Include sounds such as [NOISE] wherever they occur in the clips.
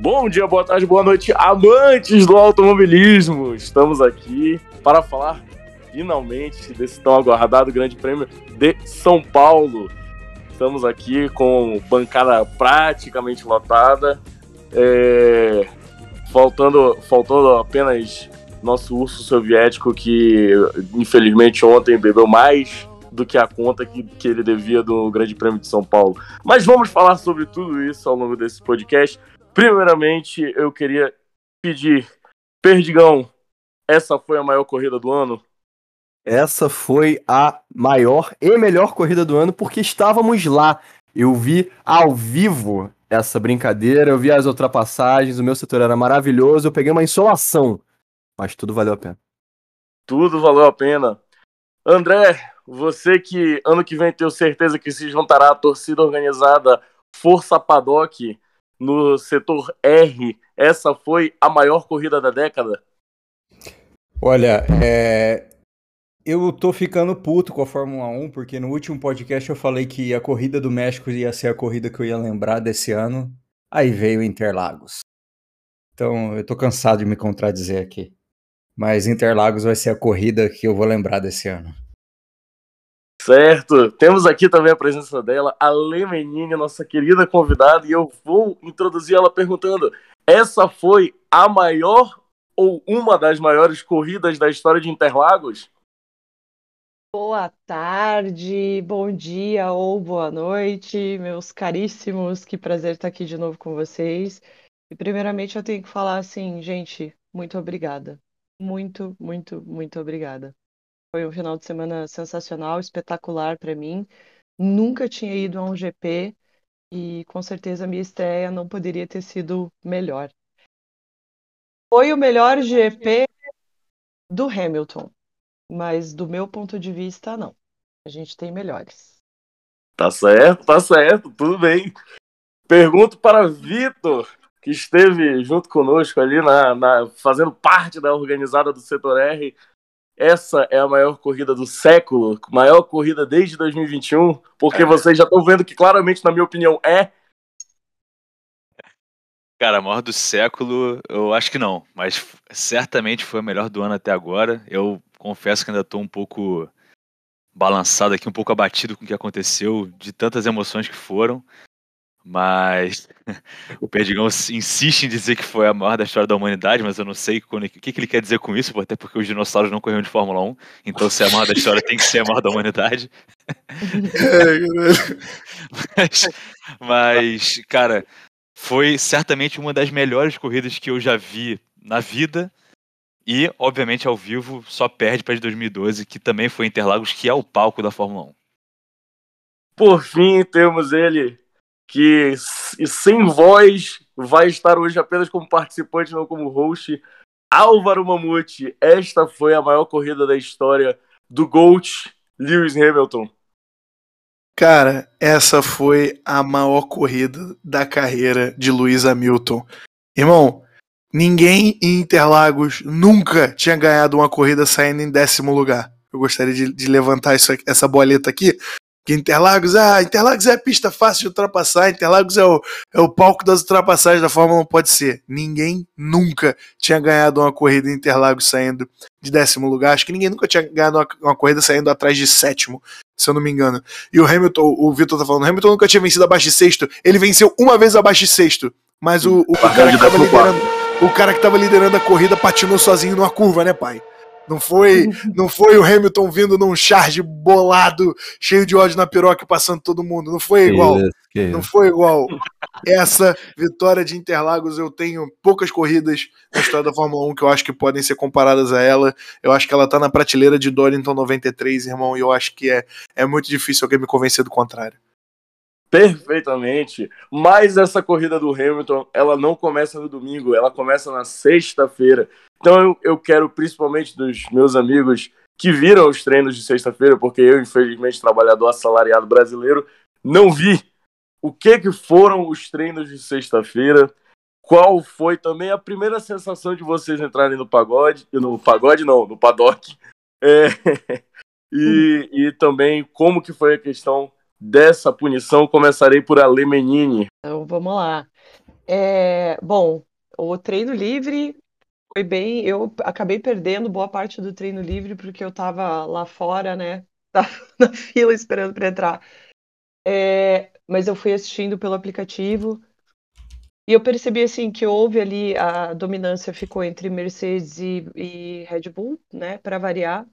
Bom dia, boa tarde, boa noite, amantes do automobilismo! Estamos aqui para falar finalmente desse tão aguardado Grande Prêmio de São Paulo. Estamos aqui com bancada praticamente lotada, é... faltando, faltando apenas nosso urso soviético que infelizmente ontem bebeu mais do que a conta que, que ele devia do Grande Prêmio de São Paulo. Mas vamos falar sobre tudo isso ao longo desse podcast. Primeiramente, eu queria pedir, Perdigão, essa foi a maior corrida do ano? Essa foi a maior e melhor corrida do ano porque estávamos lá. Eu vi ao vivo essa brincadeira, eu vi as ultrapassagens, o meu setor era maravilhoso, eu peguei uma insolação, mas tudo valeu a pena. Tudo valeu a pena. André, você que ano que vem tenho certeza que se juntará à torcida organizada Força Paddock no setor R, essa foi a maior corrida da década? Olha, é... eu tô ficando puto com a Fórmula 1, porque no último podcast eu falei que a corrida do México ia ser a corrida que eu ia lembrar desse ano. Aí veio Interlagos. Então eu tô cansado de me contradizer aqui. Mas Interlagos vai ser a corrida que eu vou lembrar desse ano. Certo, temos aqui também a presença dela, a Lemenine, nossa querida convidada, e eu vou introduzir ela perguntando: essa foi a maior ou uma das maiores corridas da história de Interlagos? Boa tarde, bom dia ou boa noite, meus caríssimos, que prazer estar aqui de novo com vocês. E primeiramente eu tenho que falar assim, gente, muito obrigada. Muito, muito, muito obrigada. Foi um final de semana sensacional, espetacular para mim. Nunca tinha ido a um GP e com certeza a minha estreia não poderia ter sido melhor. Foi o melhor GP do Hamilton, mas do meu ponto de vista, não. A gente tem melhores. Tá certo, tá certo, tudo bem. Pergunto para Vitor, que esteve junto conosco ali na, na, fazendo parte da organizada do setor R essa é a maior corrida do século, maior corrida desde 2021, porque é. vocês já estão vendo que claramente, na minha opinião, é. Cara, a maior do século, eu acho que não, mas certamente foi a melhor do ano até agora. Eu confesso que ainda estou um pouco balançado aqui, um pouco abatido com o que aconteceu, de tantas emoções que foram. Mas o Perdigão insiste em dizer que foi a maior da história da humanidade, mas eu não sei o que, que ele quer dizer com isso, até porque os dinossauros não corriam de Fórmula 1, então se é a maior da história tem que ser a maior da humanidade. mas, mas, cara, foi certamente uma das melhores corridas que eu já vi na vida. E, obviamente, ao vivo só perde para de 2012, que também foi Interlagos, que é o palco da Fórmula 1. Por fim, temos ele, que sem voz vai estar hoje apenas como participante, não como host. Álvaro Mamute, esta foi a maior corrida da história do GOAT Lewis Hamilton. Cara, essa foi a maior corrida da carreira de Lewis Hamilton. Irmão, ninguém em Interlagos nunca tinha ganhado uma corrida saindo em décimo lugar. Eu gostaria de, de levantar isso, essa boleta aqui, que Interlagos, ah, Interlagos é a pista fácil de ultrapassar, Interlagos é o, é o palco das ultrapassagens da Fórmula 1, pode ser. Ninguém nunca tinha ganhado uma corrida em Interlagos saindo de décimo lugar, acho que ninguém nunca tinha ganhado uma, uma corrida saindo atrás de sétimo, se eu não me engano. E o Hamilton, o Vitor tá falando, o Hamilton nunca tinha vencido abaixo de sexto, ele venceu uma vez abaixo de sexto, mas o, o, o cara que tava liderando, o cara que tava liderando a corrida patinou sozinho numa curva, né, pai? Não foi, não foi o Hamilton vindo num charge bolado, cheio de ódio na piroca passando todo mundo. Não foi igual. Não foi igual. Essa vitória de Interlagos, eu tenho poucas corridas na história da Fórmula 1 que eu acho que podem ser comparadas a ela. Eu acho que ela tá na prateleira de Donington 93, irmão, e eu acho que é, é muito difícil alguém me convencer do contrário. Perfeitamente. Mas essa corrida do Hamilton, ela não começa no domingo, ela começa na sexta-feira. Então eu, quero, principalmente dos meus amigos que viram os treinos de sexta-feira, porque eu, infelizmente, trabalhador assalariado brasileiro, não vi o que, que foram os treinos de sexta-feira. Qual foi também a primeira sensação de vocês entrarem no pagode? No pagode não, no paddock. [LAUGHS] É, [LAUGHS] e, e também como que foi a questão dessa punição, começarei por Ale Menini. Então vamos lá. É, bom, o treino livre foi bem. Eu acabei perdendo boa parte do treino livre porque eu tava lá fora, né? [LAUGHS] Tava na fila esperando para entrar. É, mas eu fui assistindo pelo aplicativo e eu percebi assim que houve ali a dominância ficou entre Mercedes e, e Red Bull, né? Para variar.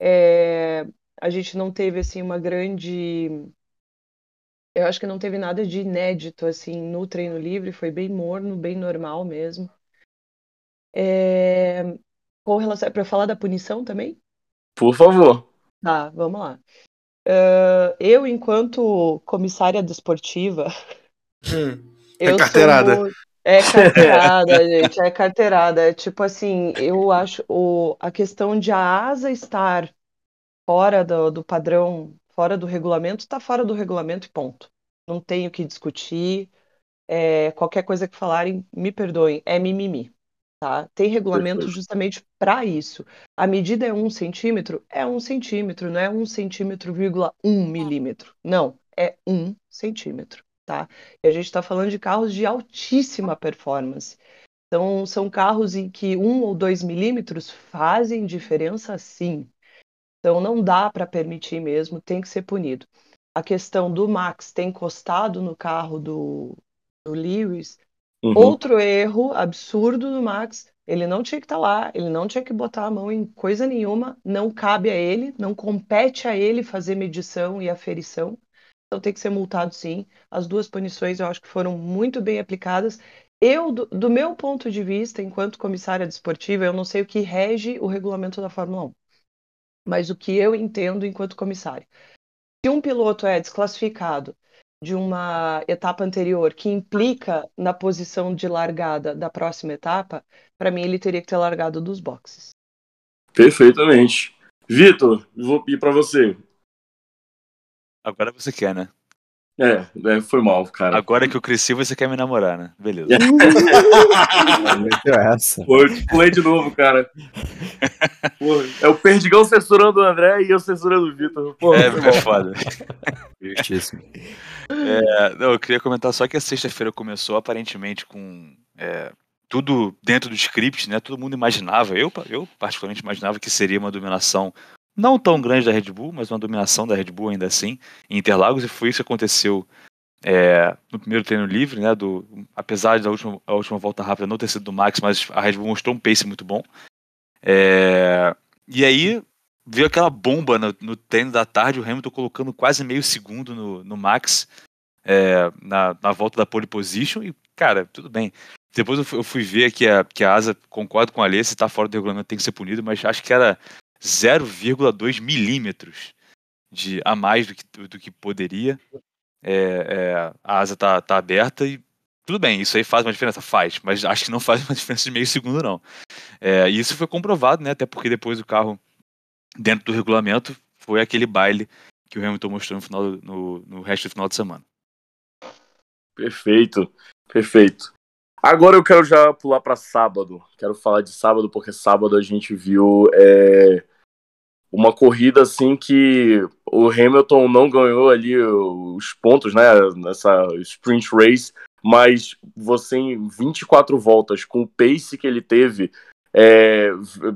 É, a gente não teve assim uma grande eu acho que não teve nada de inédito assim no treino livre, foi bem morno, bem normal mesmo. É... Com relação para falar da punição também? Por favor. Tá, vamos lá. Uh, eu, enquanto comissária desportiva, Hum. [LAUGHS] eu É carteirada. sou. É carteirada, [LAUGHS] gente, é carteirada. É tipo assim, eu acho o, a questão de a asa estar fora do, do padrão, fora do regulamento, está fora do regulamento e ponto. Não tenho o que discutir. É, qualquer coisa que falarem, me perdoem, é mimimi. Tá? Tem regulamento Perfeito. justamente para isso. A medida é um centímetro? É um centímetro, não é um centímetro, vírgula um milímetro. Não, é um centímetro. Tá? E a gente está falando de carros de altíssima performance. Então, são carros em que um ou dois milímetros fazem diferença sim. Então, não dá para permitir mesmo, tem que ser punido. A questão do Max ter encostado no carro do, do Lewis, Uhum. outro erro absurdo do Max. Ele não tinha que estar lá, ele não tinha que botar a mão em coisa nenhuma, não cabe a ele, não compete a ele fazer medição e aferição. Então tem que ser multado sim. As duas punições eu acho que foram muito bem aplicadas. Eu, do, do meu ponto de vista, enquanto comissária desportiva, eu não sei o que rege o regulamento da Fórmula 1, mas o que eu entendo enquanto comissária. Se um piloto é desclassificado de uma etapa anterior que implica na posição de largada da próxima etapa, para mim ele teria que ter largado dos boxes. Perfeitamente. Vitor, vou pedir pra você. Agora você quer, né? É, é, foi mal, cara. Agora que eu cresci, você quer me namorar, né? Beleza. [LAUGHS] Essa. Pô, eu te pulei de novo, cara. Pô, é o Perdigão censurando o André e eu censurando o Vitor. É, foi é foda. Justíssimo. É, não, eu queria comentar só que a sexta-feira começou aparentemente com é, tudo dentro do script, né? Todo mundo imaginava, eu, eu particularmente imaginava que seria uma dominação não tão grande da Red Bull, mas uma dominação da Red Bull ainda assim em Interlagos e foi isso que aconteceu é, no primeiro treino livre, né? Do, apesar da última, a última volta rápida não ter sido do Max, mas a Red Bull mostrou um pace muito bom. É, e aí veio aquela bomba no, no treino da tarde, o Hamilton colocando quase meio segundo no, no Max é, na, na volta da pole position e, cara, tudo bem. Depois eu fui, ver que a, que a asa, concordo com a Alê, se tá fora do regulamento tem que ser punido, mas acho que era 0,2 milímetros de, a mais do que, do que poderia. É, é, a asa tá, tá aberta e tudo bem, isso aí faz uma diferença? Faz, mas acho que não faz uma [LAUGHS] diferença de meio segundo, não. É, e isso foi comprovado, né? Até porque depois o carro, dentro do regulamento, foi aquele baile que o Hamilton mostrou no, final, no, no resto do final de semana. Perfeito, perfeito. Agora eu quero já pular para sábado. Quero falar de sábado porque sábado a gente viu é, uma corrida assim que o Hamilton não ganhou ali os pontos, né? Nessa sprint race, mas você em 24 voltas com o pace que ele teve. É,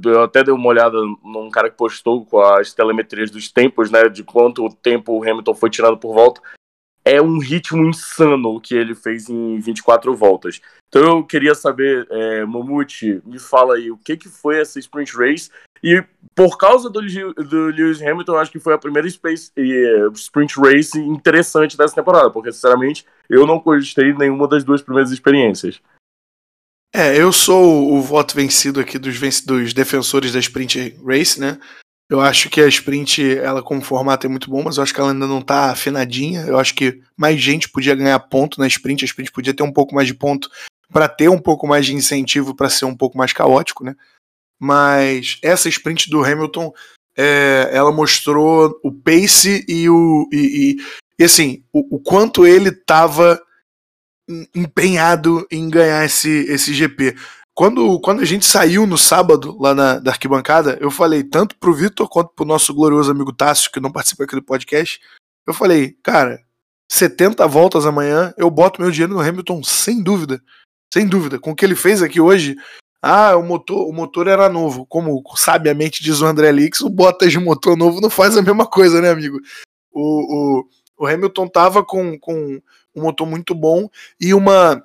eu até dei uma olhada num cara que postou com as telemetrias dos tempos, né? De quanto tempo o Hamilton foi tirando por volta é um ritmo insano o que ele fez em 24 voltas. Então eu queria saber, é, Mamute, me fala aí, o que, que foi essa sprint race? E por causa do, do Lewis Hamilton, acho que foi a primeira space, sprint race interessante dessa temporada, porque sinceramente eu não gostei nenhuma das duas primeiras experiências. É, eu sou o voto vencido aqui dos, dos defensores da sprint race, né? Eu acho que a sprint, ela como formato é muito bom, mas eu acho que ela ainda não tá afinadinha. Eu acho que mais gente podia ganhar ponto na sprint, a sprint podia ter um pouco mais de ponto para ter um pouco mais de incentivo para ser um pouco mais caótico, né? Mas essa sprint do Hamilton, é, ela mostrou o pace e o e, e- e, assim o, o quanto ele tava em- empenhado em ganhar esse, esse GP. Quando, quando a gente saiu no sábado lá na da arquibancada, eu falei tanto pro Vitor quanto pro nosso glorioso amigo Tássio, que não participa aqui do podcast. Eu falei, cara, 70 voltas amanhã, eu boto meu dinheiro no Hamilton sem dúvida. Sem dúvida. Com o que ele fez aqui hoje, ah, o motor, o motor era novo. Como sabiamente diz o André Lix, o Bottas de motor novo não faz a mesma coisa, né, amigo? O, o, o Hamilton tava com, com um motor muito bom e uma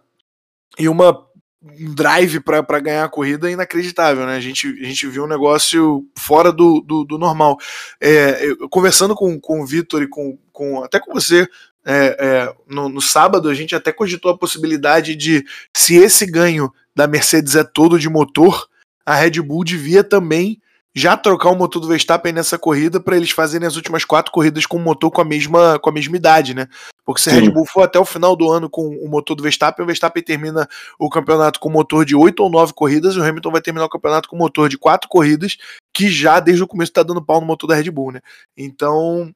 e uma um drive para ganhar a corrida inacreditável, né? A gente, a gente viu um negócio fora do, do, do normal. É, eu, conversando com, com o Vitor e com, com até com você é, é, no, no, sábado, a gente até cogitou a possibilidade de, se esse ganho da Mercedes é todo de motor, a Red Bull devia também já trocar o motor do Verstappen nessa corrida para eles fazerem as últimas quatro corridas com o motor com a mesma, com a mesma idade, né? Porque se a Red Bull for até o final do ano com o motor do Verstappen, o Verstappen termina o campeonato com motor de oito ou nove corridas, e o Hamilton vai terminar o campeonato com motor de quatro corridas, que já desde o começo está dando pau no motor da Red Bull, né? Então,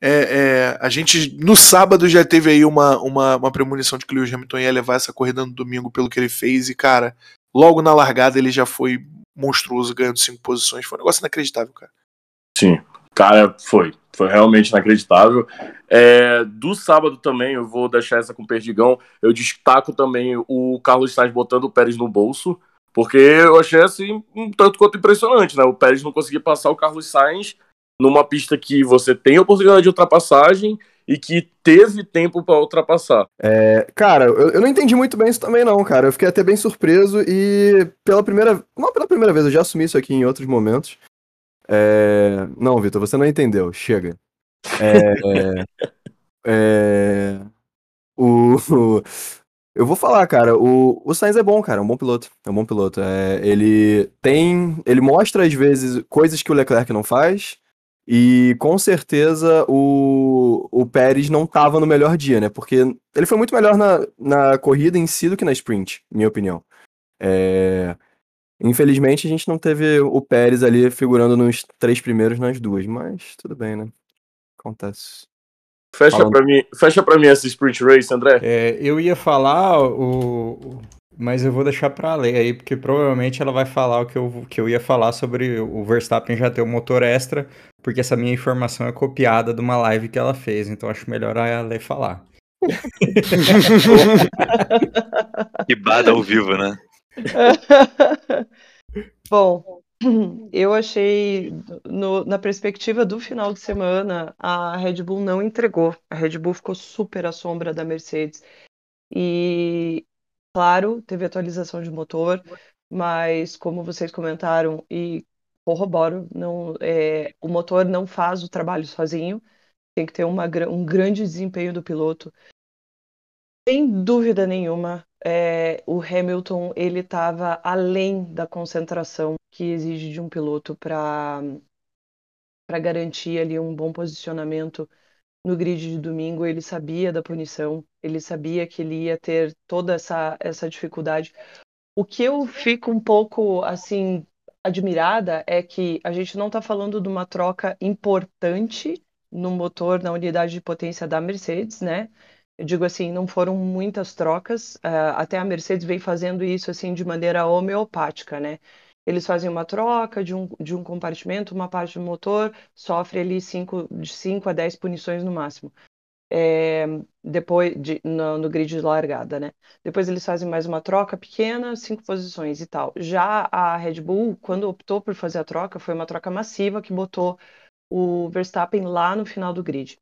é, é, a gente no sábado já teve aí uma, uma, uma premonição de que o Lewis Hamilton ia levar essa corrida no domingo pelo que ele fez, e cara, logo na largada ele já foi monstruoso ganhando cinco posições. Foi um negócio inacreditável, cara. Sim, cara, foi. Foi realmente inacreditável. É, do sábado também, eu vou deixar essa com o Perdigão. Eu destaco também o Carlos Sainz botando o Pérez no bolso, porque eu achei assim um tanto quanto impressionante, né? O Pérez não conseguia passar o Carlos Sainz numa pista que você tem oportunidade de ultrapassagem e que teve tempo para ultrapassar. É, cara, eu, eu, não entendi muito bem isso também não, cara. Eu fiquei até bem surpreso e pela primeira, não pela primeira vez, eu já assumi isso aqui em outros momentos. É... Não, Vitor, você não entendeu. Chega. É... [LAUGHS] é... O... [LAUGHS] Eu vou falar, cara, o, o Sainz é bom, cara, é um bom piloto. É um bom piloto. É, ele tem. Ele mostra, às vezes, coisas que o Leclerc não faz. E com certeza o, o Pérez não estava no melhor dia, né? Porque ele foi muito melhor na, na corrida em si do que na sprint, minha opinião. É... Infelizmente a gente não teve o Pérez ali figurando nos três primeiros nas duas, mas tudo bem, né? Acontece. Fecha Falando... para mim, fecha para mim essa sprint race, André. É, eu ia falar o, mas eu vou deixar para ler aí, porque provavelmente ela vai falar o que eu, que eu ia falar sobre o Verstappen já ter o um motor extra, porque essa minha informação é copiada de uma live que ela fez, então acho melhor a ler falar. [LAUGHS] que bada ao vivo, né? [LAUGHS] Bom, [CLEARS THROAT] eu achei, no, na perspectiva do final de semana, a Red Bull não entregou. A Red Bull ficou super à sombra da Mercedes. E Claro, teve atualização de motor, mas como vocês comentaram e corroboro, não, é, o motor não faz o trabalho sozinho, tem que ter uma, um grande desempenho do piloto. Sem dúvida nenhuma, é, o Hamilton ele estava além da concentração que exige de um piloto para para garantir ali um bom posicionamento no grid de domingo, ele sabia da punição, ele sabia que ele ia ter toda essa, essa dificuldade. O que eu fico um pouco assim admirada é que a gente não está falando de uma troca importante no motor, na unidade de potência da Mercedes, né? Eu digo assim, não foram muitas trocas, uh, até a Mercedes vem fazendo isso assim de maneira homeopática, né? Eles fazem uma troca de um, de um compartimento, uma parte do motor sofre ali cinco, de 5 a 10 punições no máximo. É, depois de, no, no, grid de largada, né? Depois eles fazem mais uma troca pequena, cinco posições e tal. Já a Red Bull, quando optou por fazer a troca, foi uma troca massiva que botou o Verstappen lá no final do grid.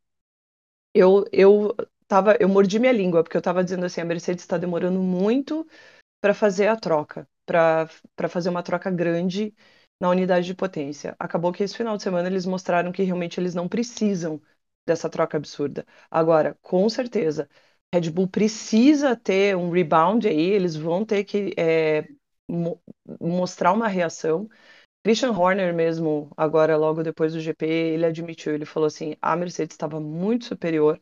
Eu, eu tava, eu mordi minha língua porque eu estava dizendo assim, a Mercedes está demorando muito para fazer a troca para fazer uma troca grande na unidade de potência. Acabou que esse final de semana eles mostraram que realmente eles não precisam dessa troca absurda. Agora, com certeza, Red Bull precisa ter um rebound aí, eles vão ter que é, mo mostrar uma reação. Christian Horner mesmo, agora logo depois do GP, ele admitiu, ele falou assim, a Mercedes estava muito superior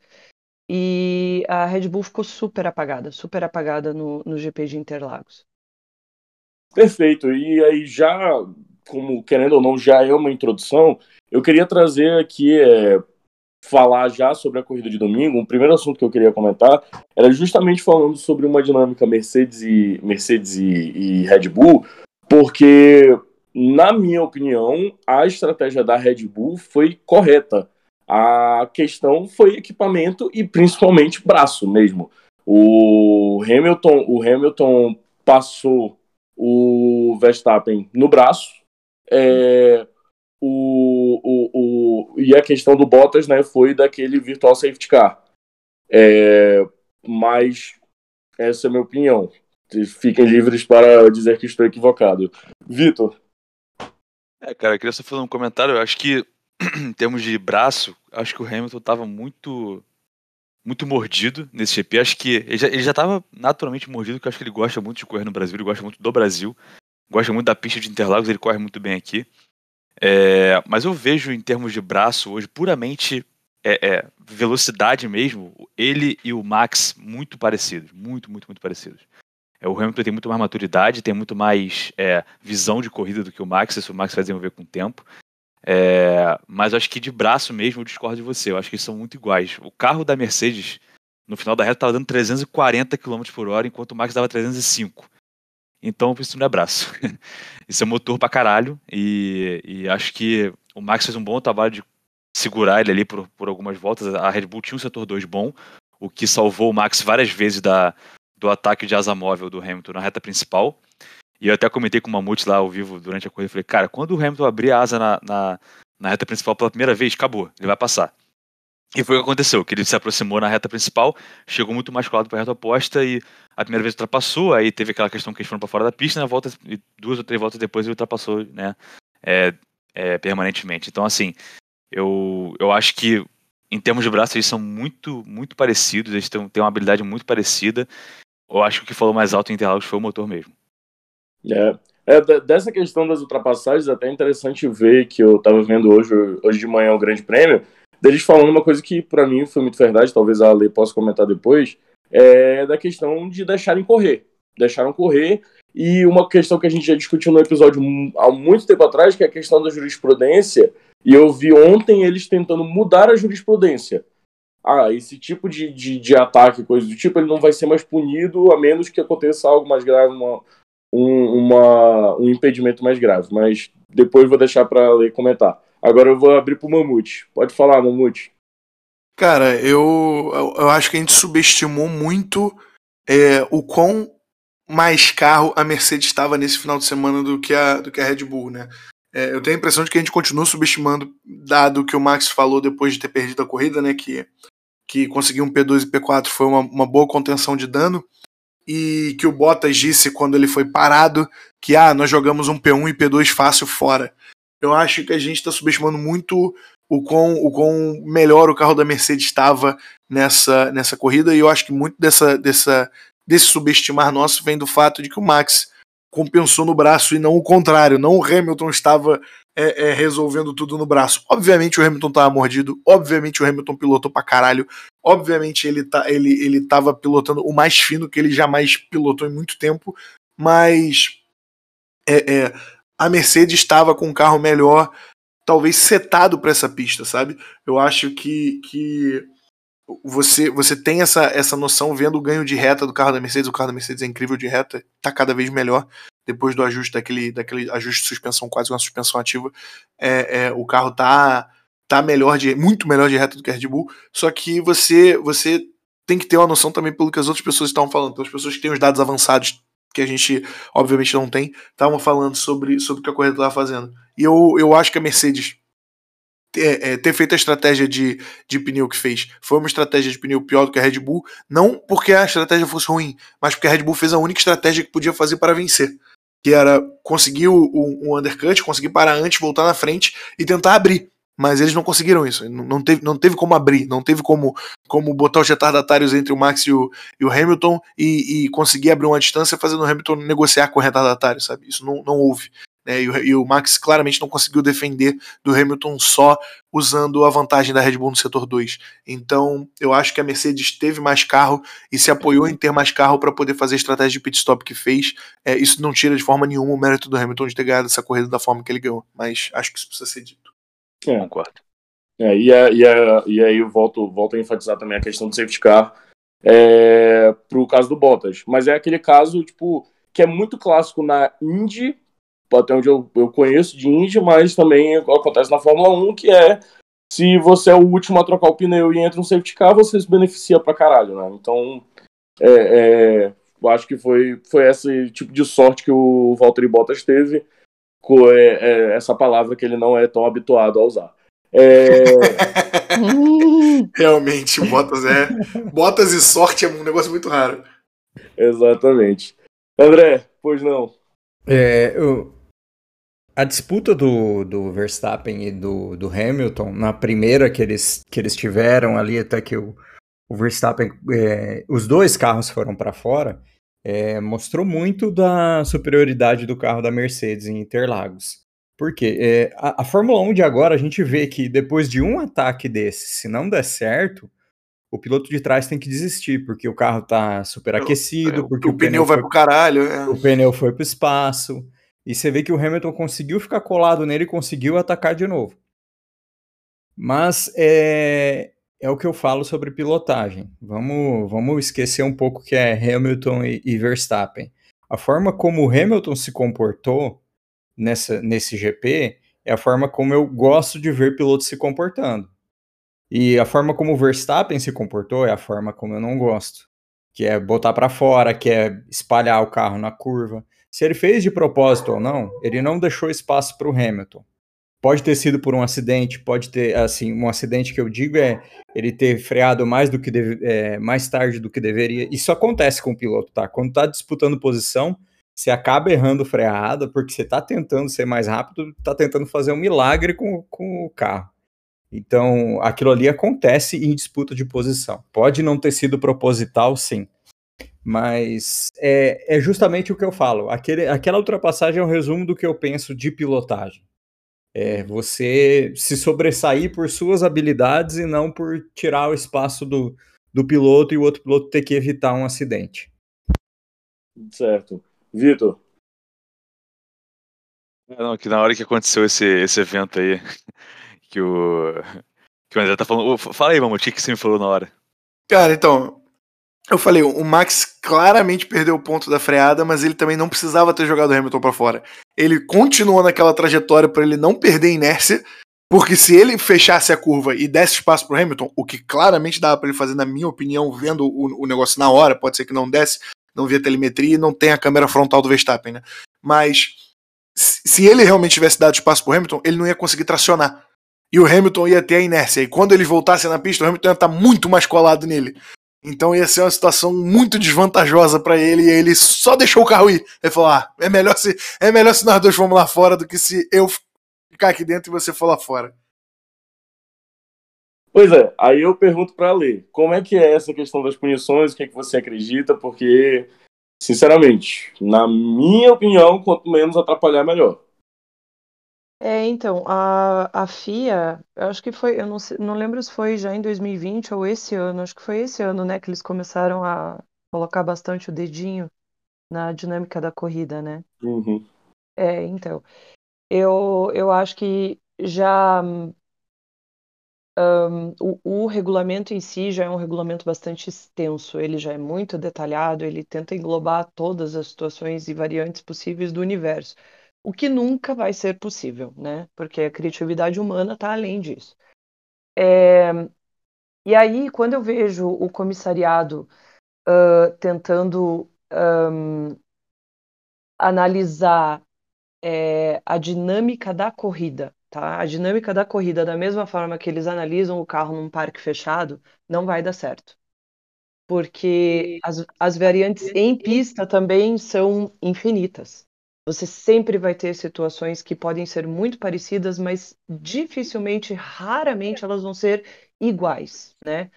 e a Red Bull ficou super apagada, super apagada no, no GP de Interlagos. Perfeito. E aí, já, como querendo ou não, já é uma introdução, eu queria trazer aqui, é, falar já sobre a corrida de domingo. Um primeiro assunto que eu queria comentar era justamente falando sobre uma dinâmica Mercedes e, Mercedes e, e Red Bull, porque, na minha opinião, a estratégia da Red Bull foi correta. A questão foi equipamento e principalmente braço mesmo. O Hamilton, o Hamilton passou o Verstappen no braço. É, o, o, o, e a questão do Bottas né, foi daquele virtual safety car. É, mas essa é a minha opinião. Fiquem livres para dizer que estou equivocado. Vitor. É, cara, eu queria só fazer um comentário. Eu acho que, [CLEARS THROAT] em termos de braço, acho que o Hamilton estava muito muito mordido nesse GP. Acho que ele já, ele já tava naturalmente mordido, porque acho que ele gosta muito de correr no Brasil, ele gosta muito do Brasil, gosta muito da pista de Interlagos, ele corre muito bem aqui. É, mas eu vejo em termos de braço hoje, puramente é, é, velocidade mesmo, ele e o Max muito parecidos, muito, muito, muito parecidos. É, o Hamilton tem muito mais maturidade, tem muito mais é, visão de corrida do que o Max, isso o Max vai desenvolver com o tempo. É, mas acho que de braço mesmo eu discordo de você. Eu acho que eles são muito iguais. O carro da Mercedes, no final da reta, estava dando 340 km por hora, enquanto o Max dava 305. Então isso não é braço. [LAUGHS] isso é motor pra caralho. E, e, acho que o Max fez um bom trabalho de segurar ele ali por, por algumas voltas. A Red Bull tinha um setor 2 bom, o que salvou o Max várias vezes da, do ataque de asa móvel do Hamilton na reta principal. E eu até comentei com o Mamute lá ao vivo durante a corrida. Falei, cara, quando o Hamilton abrir a asa na, na, na reta principal pela primeira vez, acabou, ele vai passar. E foi o que aconteceu, que ele se aproximou na reta principal, chegou muito mais colado para a reta oposta e a primeira vez ultrapassou, aí teve aquela questão que eles foram para fora da pista, na volta, duas ou três voltas depois ele ultrapassou, né, é, é, permanentemente. Então, assim, eu, eu acho que em termos de braço eles são muito, muito parecidos, eles têm, têm uma habilidade muito parecida. Eu acho que o que falou mais alto em Interlagos foi o motor mesmo. É, é, dessa questão das ultrapassagens, é até interessante ver que eu estava vendo hoje, hoje de manhã o Grande Prêmio, deles falando uma coisa que para mim foi muito verdade, talvez a Lei possa comentar depois, é da questão de deixarem correr. Deixaram correr, e uma questão que a gente já discutiu no episódio há muito tempo atrás, que é a questão da jurisprudência, e eu vi ontem eles tentando mudar a jurisprudência. Ah, esse tipo de, de, de ataque, coisa do tipo, ele não vai ser mais punido a menos que aconteça algo mais grave, uma, um, uma, um impedimento mais grave. Mas depois vou deixar para ler comentar. Agora eu vou abrir para o Mamute. Pode falar, Mamute. Cara, eu, eu acho que a gente subestimou muito é, o quão mais carro a Mercedes estava nesse final de semana do que a, do que a Red Bull, né? É, eu tenho a impressão de que a gente continua subestimando, dado que o Max falou depois de ter perdido a corrida, né? Que, que conseguir um P2 e P4 foi uma, uma boa contenção de dano e que o Bottas disse quando ele foi parado que ah, nós jogamos um P1 e P2 fácil fora. Eu acho que a gente está subestimando muito o quão, o quão melhor o carro da Mercedes estava nessa, nessa corrida, e eu acho que muito dessa, dessa, desse subestimar nosso vem do fato de que o Max compensou no braço e não o contrário. Não o Hamilton estava é, é, resolvendo tudo no braço. Obviamente o Hamilton estava mordido, obviamente o Hamilton pilotou pra caralho, obviamente ele, tá, ele, ele tava pilotando o mais fino que ele jamais pilotou em muito tempo, mas é, é a Mercedes estava com um carro melhor, talvez setado para essa pista, sabe? Eu acho que, que você você tem essa, essa noção vendo o ganho de reta do carro da Mercedes. O carro da Mercedes é incrível de reta, tá cada vez melhor depois do ajuste daquele, daquele ajuste de suspensão, quase uma suspensão ativa. É, é, o carro tá tá melhor de muito melhor de reta do que a Red Bull. Só que você você tem que ter uma noção também pelo que as outras pessoas estavam falando. Então, as pessoas que têm os dados avançados que a gente obviamente não tem, estavam falando sobre, sobre o que a corrida estava fazendo. E eu, eu acho que a Mercedes ter, é, ter feito a estratégia de, de pneu que fez foi uma estratégia de pneu pior do que a Red Bull, não porque a estratégia fosse ruim, mas porque a Red Bull fez a única estratégia que podia fazer para vencer, que era conseguir o undercut, conseguir parar antes, voltar na frente e tentar abrir. Mas eles não conseguiram isso, não teve, não teve como abrir, não teve como, como botar os retardatários entre o Max e o, e o Hamilton e, e conseguir abrir uma distância fazendo o Hamilton negociar com o retardatário, sabe? Isso não, não houve. Né? E, o, e, o, Max claramente não conseguiu defender do Hamilton só usando a vantagem da Red Bull no setor 2. Então, eu acho que a Mercedes teve mais carro e se apoiou em ter mais carro para poder fazer a estratégia de pit stop que fez. É, isso não tira de forma nenhuma o mérito do Hamilton de ter ganhado essa corrida da forma que ele ganhou, mas acho que isso precisa ser dito. É. Concordo. É, e, é, e, é, e aí eu volto, volto a enfatizar também a questão do safety car é, pro caso do Bottas. Mas é aquele caso, tipo, que é muito clássico na Indy até onde eu, eu conheço de Indy, mas também acontece na Fórmula 1, que é se você é o último a trocar o pneu e entra um safety car, você se beneficia pra caralho, né? Então, é, é, eu acho que foi, foi esse tipo de sorte que o Valtteri Bottas teve é, é, essa palavra que ele não é tão habituado a usar. É, [LAUGHS] Realmente, Bottas é. Bottas e sorte é um negócio muito raro. exatamente. André, pois não. É, eu- a disputa do, do Verstappen e do, do Hamilton, na primeira que eles, que eles tiveram ali, até que o, o Verstappen, é, os dois carros foram para fora, é, mostrou muito da superioridade do carro da Mercedes em Interlagos. Por quê? É, a, a Fórmula 1 de agora, a gente vê que depois de um ataque desse, se não der certo, o piloto de trás tem que desistir, porque o carro tá superaquecido, porque o, pneu vai foi pro caralho. é. o pneu foi pro espaço. E você vê que o Hamilton conseguiu ficar colado nele e conseguiu atacar de novo. Mas é, é o que eu falo sobre pilotagem. Vamos, vamos esquecer um pouco que é Hamilton e, e Verstappen. A forma como o Hamilton se comportou nessa, nesse GP é a forma como eu gosto de ver pilotos se comportando. E a forma como o Verstappen se comportou é a forma como eu não gosto. Que é botar para fora, que é espalhar o carro na curva. Se ele fez de propósito ou não, ele não deixou espaço para o Hamilton. Pode ter sido por um acidente, pode ter, assim, um acidente que eu digo é ele ter freado mais do que deve- é, mais tarde do que deveria. Isso acontece com o piloto, tá? Quando tá disputando posição, você acaba errando freada porque você tá tentando ser mais rápido, tá tentando fazer um milagre com, com o carro. Então, aquilo ali acontece em disputa de posição. Pode não ter sido proposital, sim. Mas é, é justamente o que eu falo. Aquele, aquela ultrapassagem é um resumo do que eu penso de pilotagem. É você se sobressair por suas habilidades e não por tirar o espaço do, do piloto e o outro piloto ter que evitar um acidente. Certo. Vitor, É, Não, que na hora que aconteceu esse, esse evento aí, [LAUGHS] que o, que o André tá falando. Fala aí, Mamute, o que você me falou na hora? Cara, então. Eu falei, o Max claramente perdeu o ponto da freada, mas ele também não precisava ter jogado o Hamilton pra fora. Ele continuou naquela trajetória pra ele não perder inércia, porque se ele fechasse a curva e desse espaço pro Hamilton, o que claramente dava pra ele fazer, na minha opinião, vendo o, o negócio na hora, pode ser que não desse, não via telemetria e não tem a câmera frontal do Verstappen, né? Mas se ele realmente tivesse dado espaço pro Hamilton, ele não ia conseguir tracionar. E o Hamilton ia ter a inércia. E quando ele voltasse na pista, o Hamilton ia estar muito mais colado nele. Então ia ser uma situação muito desvantajosa pra ele e ele só deixou o carro ir. Ele falou: ah, é melhor se, é melhor se nós dois formos lá fora do que se eu ficar aqui dentro e você for lá fora. Pois é, aí eu pergunto pra Lê, como é que é essa questão das punições, o que, é que você acredita, porque, sinceramente, na minha opinião, quanto menos atrapalhar, melhor. É, então, a, a FIA, eu acho que foi, eu não, sei- não lembro se foi já em 2020 ou esse ano, acho que foi esse ano, né, que eles começaram a colocar bastante o dedinho na dinâmica da corrida, né? Uhum. É, então, eu, eu acho que já hum, o, o regulamento em si já é um regulamento bastante extenso, ele já é muito detalhado, ele tenta englobar todas as situações e variantes possíveis do universo, o que nunca vai ser possível, né? Porque a criatividade humana está além disso. É, e aí, quando eu vejo o comissariado ah, tentando hum, analisar é, a dinâmica da corrida, tá? A dinâmica da corrida, da mesma forma que eles analisam o carro num parque fechado, não vai dar certo. Porque as, as variantes em pista também são infinitas. Você sempre vai ter situações que podem ser muito parecidas, mas dificilmente, raramente elas vão ser iguais, né?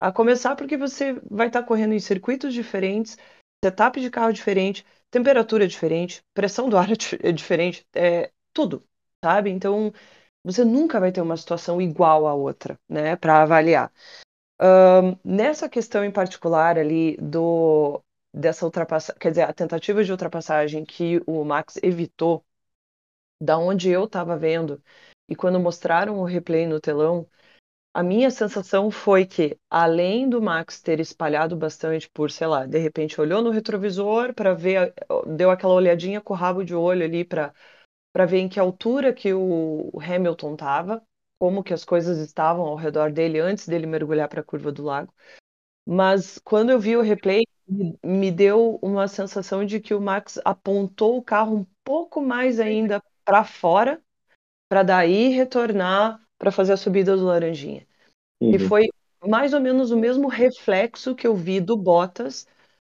A começar porque você vai estar correndo em circuitos diferentes, setup de carro diferente, temperatura diferente, pressão do ar [LAUGHS] é di- diferente, é tudo, sabe? Então, você nunca vai ter uma situação igual à outra, né, para avaliar. Ahn, nessa questão em particular ali do dessa ultrapassagem, quer dizer, a tentativa de ultrapassagem que o Max evitou, da onde eu estava vendo, e quando mostraram o replay no telão, a minha sensação foi que, além do Max ter espalhado bastante por, sei lá, de repente olhou no retrovisor para ver, deu aquela olhadinha com o rabo de olho ali para para ver em que altura que o Hamilton estava, como que as coisas estavam ao redor dele antes dele mergulhar para a curva do lago. Mas quando eu vi o replay, me deu uma sensação de que o Max apontou o carro um pouco mais ainda para fora, para daí retornar para fazer a subida do Laranjinha. Uhum. E foi mais ou menos o mesmo reflexo que eu vi do Bottas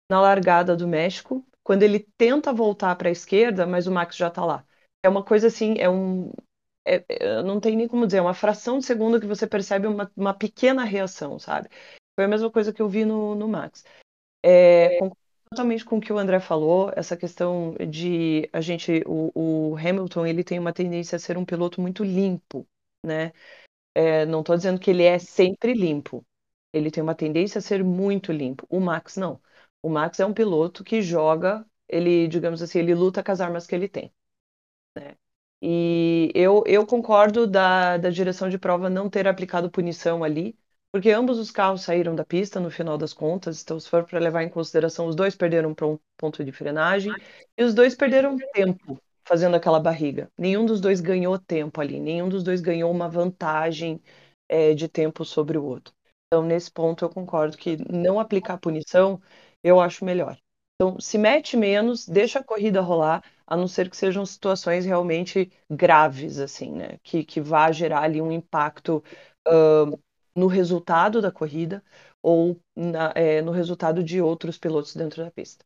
na largada do México, quando ele tenta voltar para a esquerda, mas o Max já está lá. É uma coisa assim, é um. É, é, não tem nem como dizer, é uma fração de segundo que você percebe uma, uma pequena reação, sabe? Foi a mesma coisa que eu vi no, no Max. É, concordo totalmente com o que o André falou, essa questão de a gente, o, o Hamilton, ele tem uma tendência a ser um piloto muito limpo, né? É, não estou dizendo que ele é sempre limpo. Ele tem uma tendência a ser muito limpo. O Max não. O Max é um piloto que joga, ele, digamos assim, ele luta com as armas que ele tem. Né? E eu, eu concordo da, da direção de prova não ter aplicado punição ali, porque ambos os carros saíram da pista no final das contas, então se for para levar em consideração, os dois perderam um ponto de frenagem e os dois perderam tempo fazendo aquela barriga. Nenhum dos dois ganhou tempo ali, nenhum dos dois ganhou uma vantagem é, de tempo sobre o outro. Então, nesse ponto, eu concordo que não aplicar punição eu acho melhor. Então, se mete menos, deixa a corrida rolar, a não ser que sejam situações realmente graves, assim, né? Que, que vá gerar ali um impacto uh, no resultado da corrida ou na, é, no resultado de outros pilotos dentro da pista.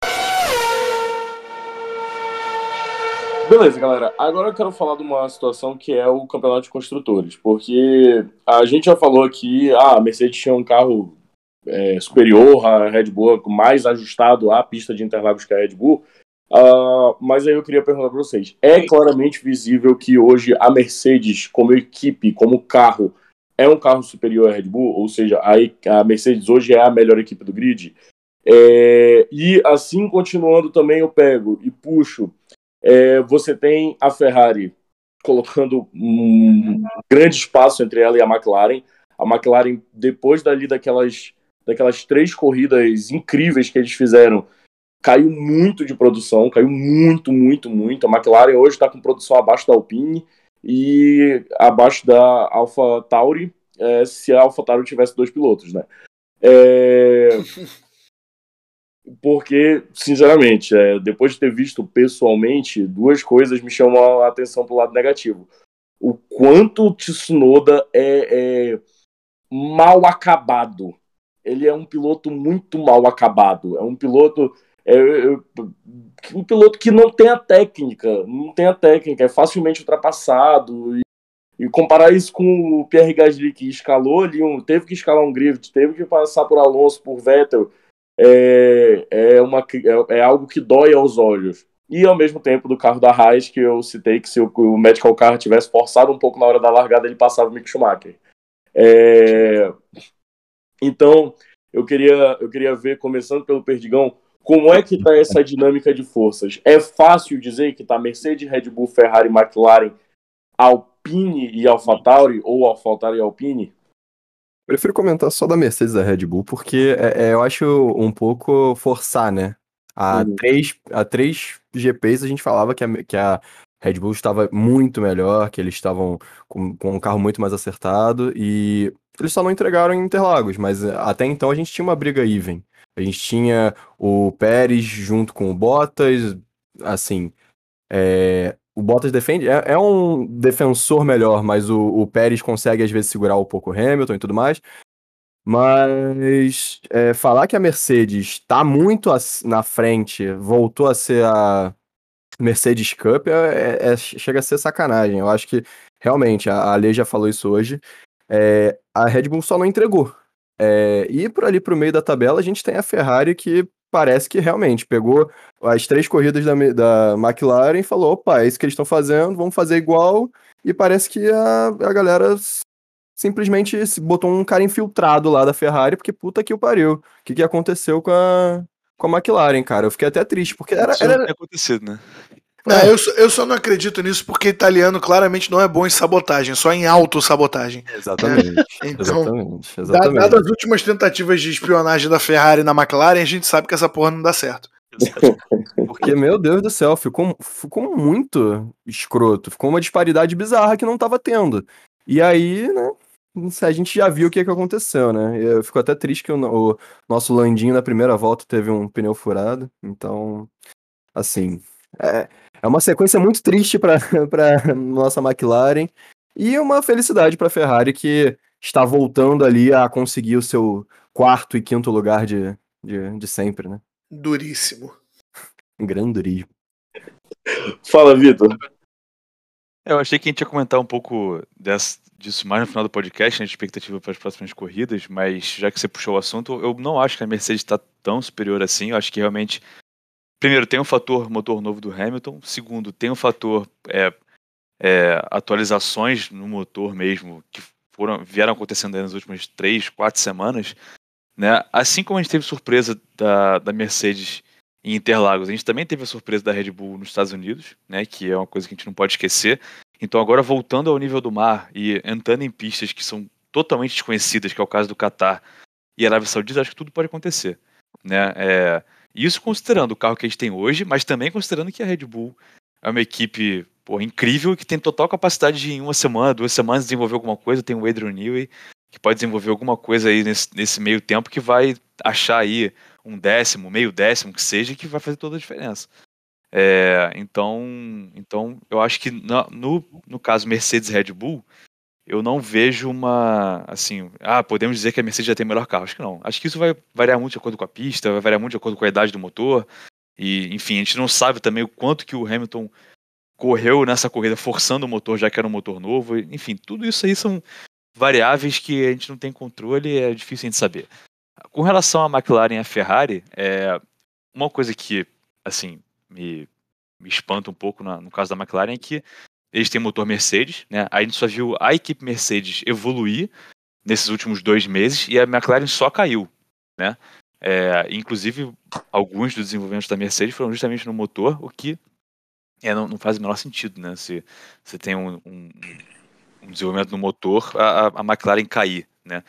Beleza, galera. Agora eu quero falar de uma situação que é o campeonato de construtores, porque a gente já falou aqui, ah, a Mercedes tinha um carro é, superior à Red Bull, mais ajustado à pista de Interlagos que a Red Bull. Uh, mas aí eu queria perguntar para vocês: é claramente visível que hoje a Mercedes, como equipe, como carro, é um carro superior à Red Bull, ou seja, a, a Mercedes hoje é a melhor equipe do grid. É, e assim continuando também eu pego e puxo. É, você tem a Ferrari colocando um grande espaço entre ela e a McLaren. A McLaren, depois dali daquelas, daquelas três corridas incríveis que eles fizeram, caiu muito de produção, caiu muito, muito, muito. A McLaren hoje está com produção abaixo da Alpine e abaixo da Alpha Tauri, é, se a Alpha Tauri tivesse dois pilotos, né? É... [LAUGHS] Porque, sinceramente, é, depois de ter visto pessoalmente, duas coisas me chamam a atenção pro lado negativo. O quanto o Tsunoda é, é mal acabado. Ele é um piloto muito mal acabado. É um piloto é, é, um piloto que não tem a técnica, não tem a técnica, é facilmente ultrapassado. E, e comparar isso com o Pierre Gasly, que escalou ali, um, teve que escalar um drift, teve que passar por Alonso, por Vettel, é, é, uma, é, é algo que dói aos olhos. E ao mesmo tempo do carro da Haas, que eu citei que se o, o Medical Car tivesse forçado um pouco na hora da largada, ele passava o Mick Schumacher. É... Então, eu queria, eu queria ver, começando pelo Perdigão, como é que está essa dinâmica de forças? É fácil dizer que está Mercedes, Red Bull, Ferrari, McLaren, Alpine e AlphaTauri ou AlphaTauri e Alpine? Prefiro comentar só da Mercedes e da Red Bull, porque é, é, eu acho um pouco forçar, né? Há, uhum. três, há três GPs a gente falava que a, que a Red Bull estava muito melhor, que eles estavam com, com um carro muito mais acertado e eles só não entregaram em Interlagos, mas até então a gente tinha uma briga even. A gente tinha o Pérez junto com o Bottas, assim, é, o Bottas defende, é, é, um defensor melhor, mas o, o, Pérez consegue às vezes segurar um pouco o Hamilton e tudo mais. Mas é, falar que a Mercedes está muito na frente, voltou a ser a Mercedes Cup, é, é, é, chega a ser sacanagem. Eu acho que realmente, a, a Lei já falou isso hoje, é, a Red Bull só não entregou. É, e por ali pro meio da tabela a gente tem a Ferrari que parece que realmente pegou as três corridas da, da McLaren e falou: opa, é isso que eles estão fazendo, vamos fazer igual. E parece que a, a galera simplesmente botou um cara infiltrado lá da Ferrari, porque puta que o pariu. O que, que aconteceu com a, com a McLaren, cara? Eu fiquei até triste, porque era. era... Acontecido, né? Não, é. eu, eu só não acredito nisso porque italiano claramente não é bom em sabotagem, só em autossabotagem. Exatamente. então, exatamente, exatamente. dadas as últimas tentativas de espionagem da Ferrari na McLaren, a gente sabe que essa porra não dá certo. Porque, meu Deus do céu, ficou, ficou muito escroto. Ficou uma disparidade bizarra que não tava tendo. E aí, né, a gente já viu o que, que aconteceu, né? Eu fico até triste que o, o nosso Landinho na primeira volta teve um pneu furado, então, assim, é, é uma sequência muito triste para [LAUGHS] nossa McLaren e uma felicidade para a Ferrari que está voltando ali a conseguir o seu quarto e quinto lugar de, de, de sempre, né? Duríssimo. Grandurismo. Fala, Vitor. Eu achei que a gente ia comentar um pouco dessa, disso mais no final do podcast, né, de expectativa para as próximas corridas, mas já que você puxou o assunto, eu não acho que a Mercedes está tão superior assim. Eu acho que realmente, primeiro, tem o fator motor novo do Hamilton, segundo, tem o fator é, é, atualizações no motor mesmo, que foram, vieram acontecendo nas últimas três, quatro semanas. Né? Assim como a gente teve surpresa da, da Mercedes em Interlagos, a gente também teve a surpresa da Red Bull nos Estados Unidos, né? que é uma coisa que a gente não pode esquecer. Então, agora voltando ao nível do mar e entrando em pistas que são totalmente desconhecidas, que é o caso do Catar e Arábia Saudita, acho que tudo pode acontecer. Né? É, isso considerando o carro que a gente tem hoje, mas também considerando que a Red Bull é uma equipe pô, incrível que tem total capacidade de em uma semana, duas semanas desenvolver alguma coisa. Tem o Adrian Newey que pode desenvolver alguma coisa aí nesse, nesse meio tempo que vai achar aí um décimo, meio décimo que seja, que vai fazer toda a diferença. É, então, então, eu acho que no, no caso Mercedes Red Bull, eu não vejo uma, assim, ah, podemos dizer que a Mercedes já tem melhor carro. Acho que não. Acho que isso vai variar muito de acordo com a pista, vai variar muito de acordo com a idade do motor. E, enfim, a gente não sabe também o quanto que o Hamilton correu nessa corrida forçando o motor, já que era um motor novo. Enfim, tudo isso aí são variáveis que a gente não tem controle e é difícil a gente saber. Com relação à McLaren e à Ferrari, é uma coisa que, assim, me, me espanta um pouco na, no caso da McLaren é que eles têm motor Mercedes, né? A gente só viu a equipe Mercedes evoluir nesses últimos dois meses e a McLaren só caiu, né? É, inclusive, alguns dos desenvolvimentos da Mercedes foram justamente no motor, o que é, não, não, faz o menor sentido, né? Se você tem um, um, um desenvolvimento no motor, a, a, McLaren cair, né?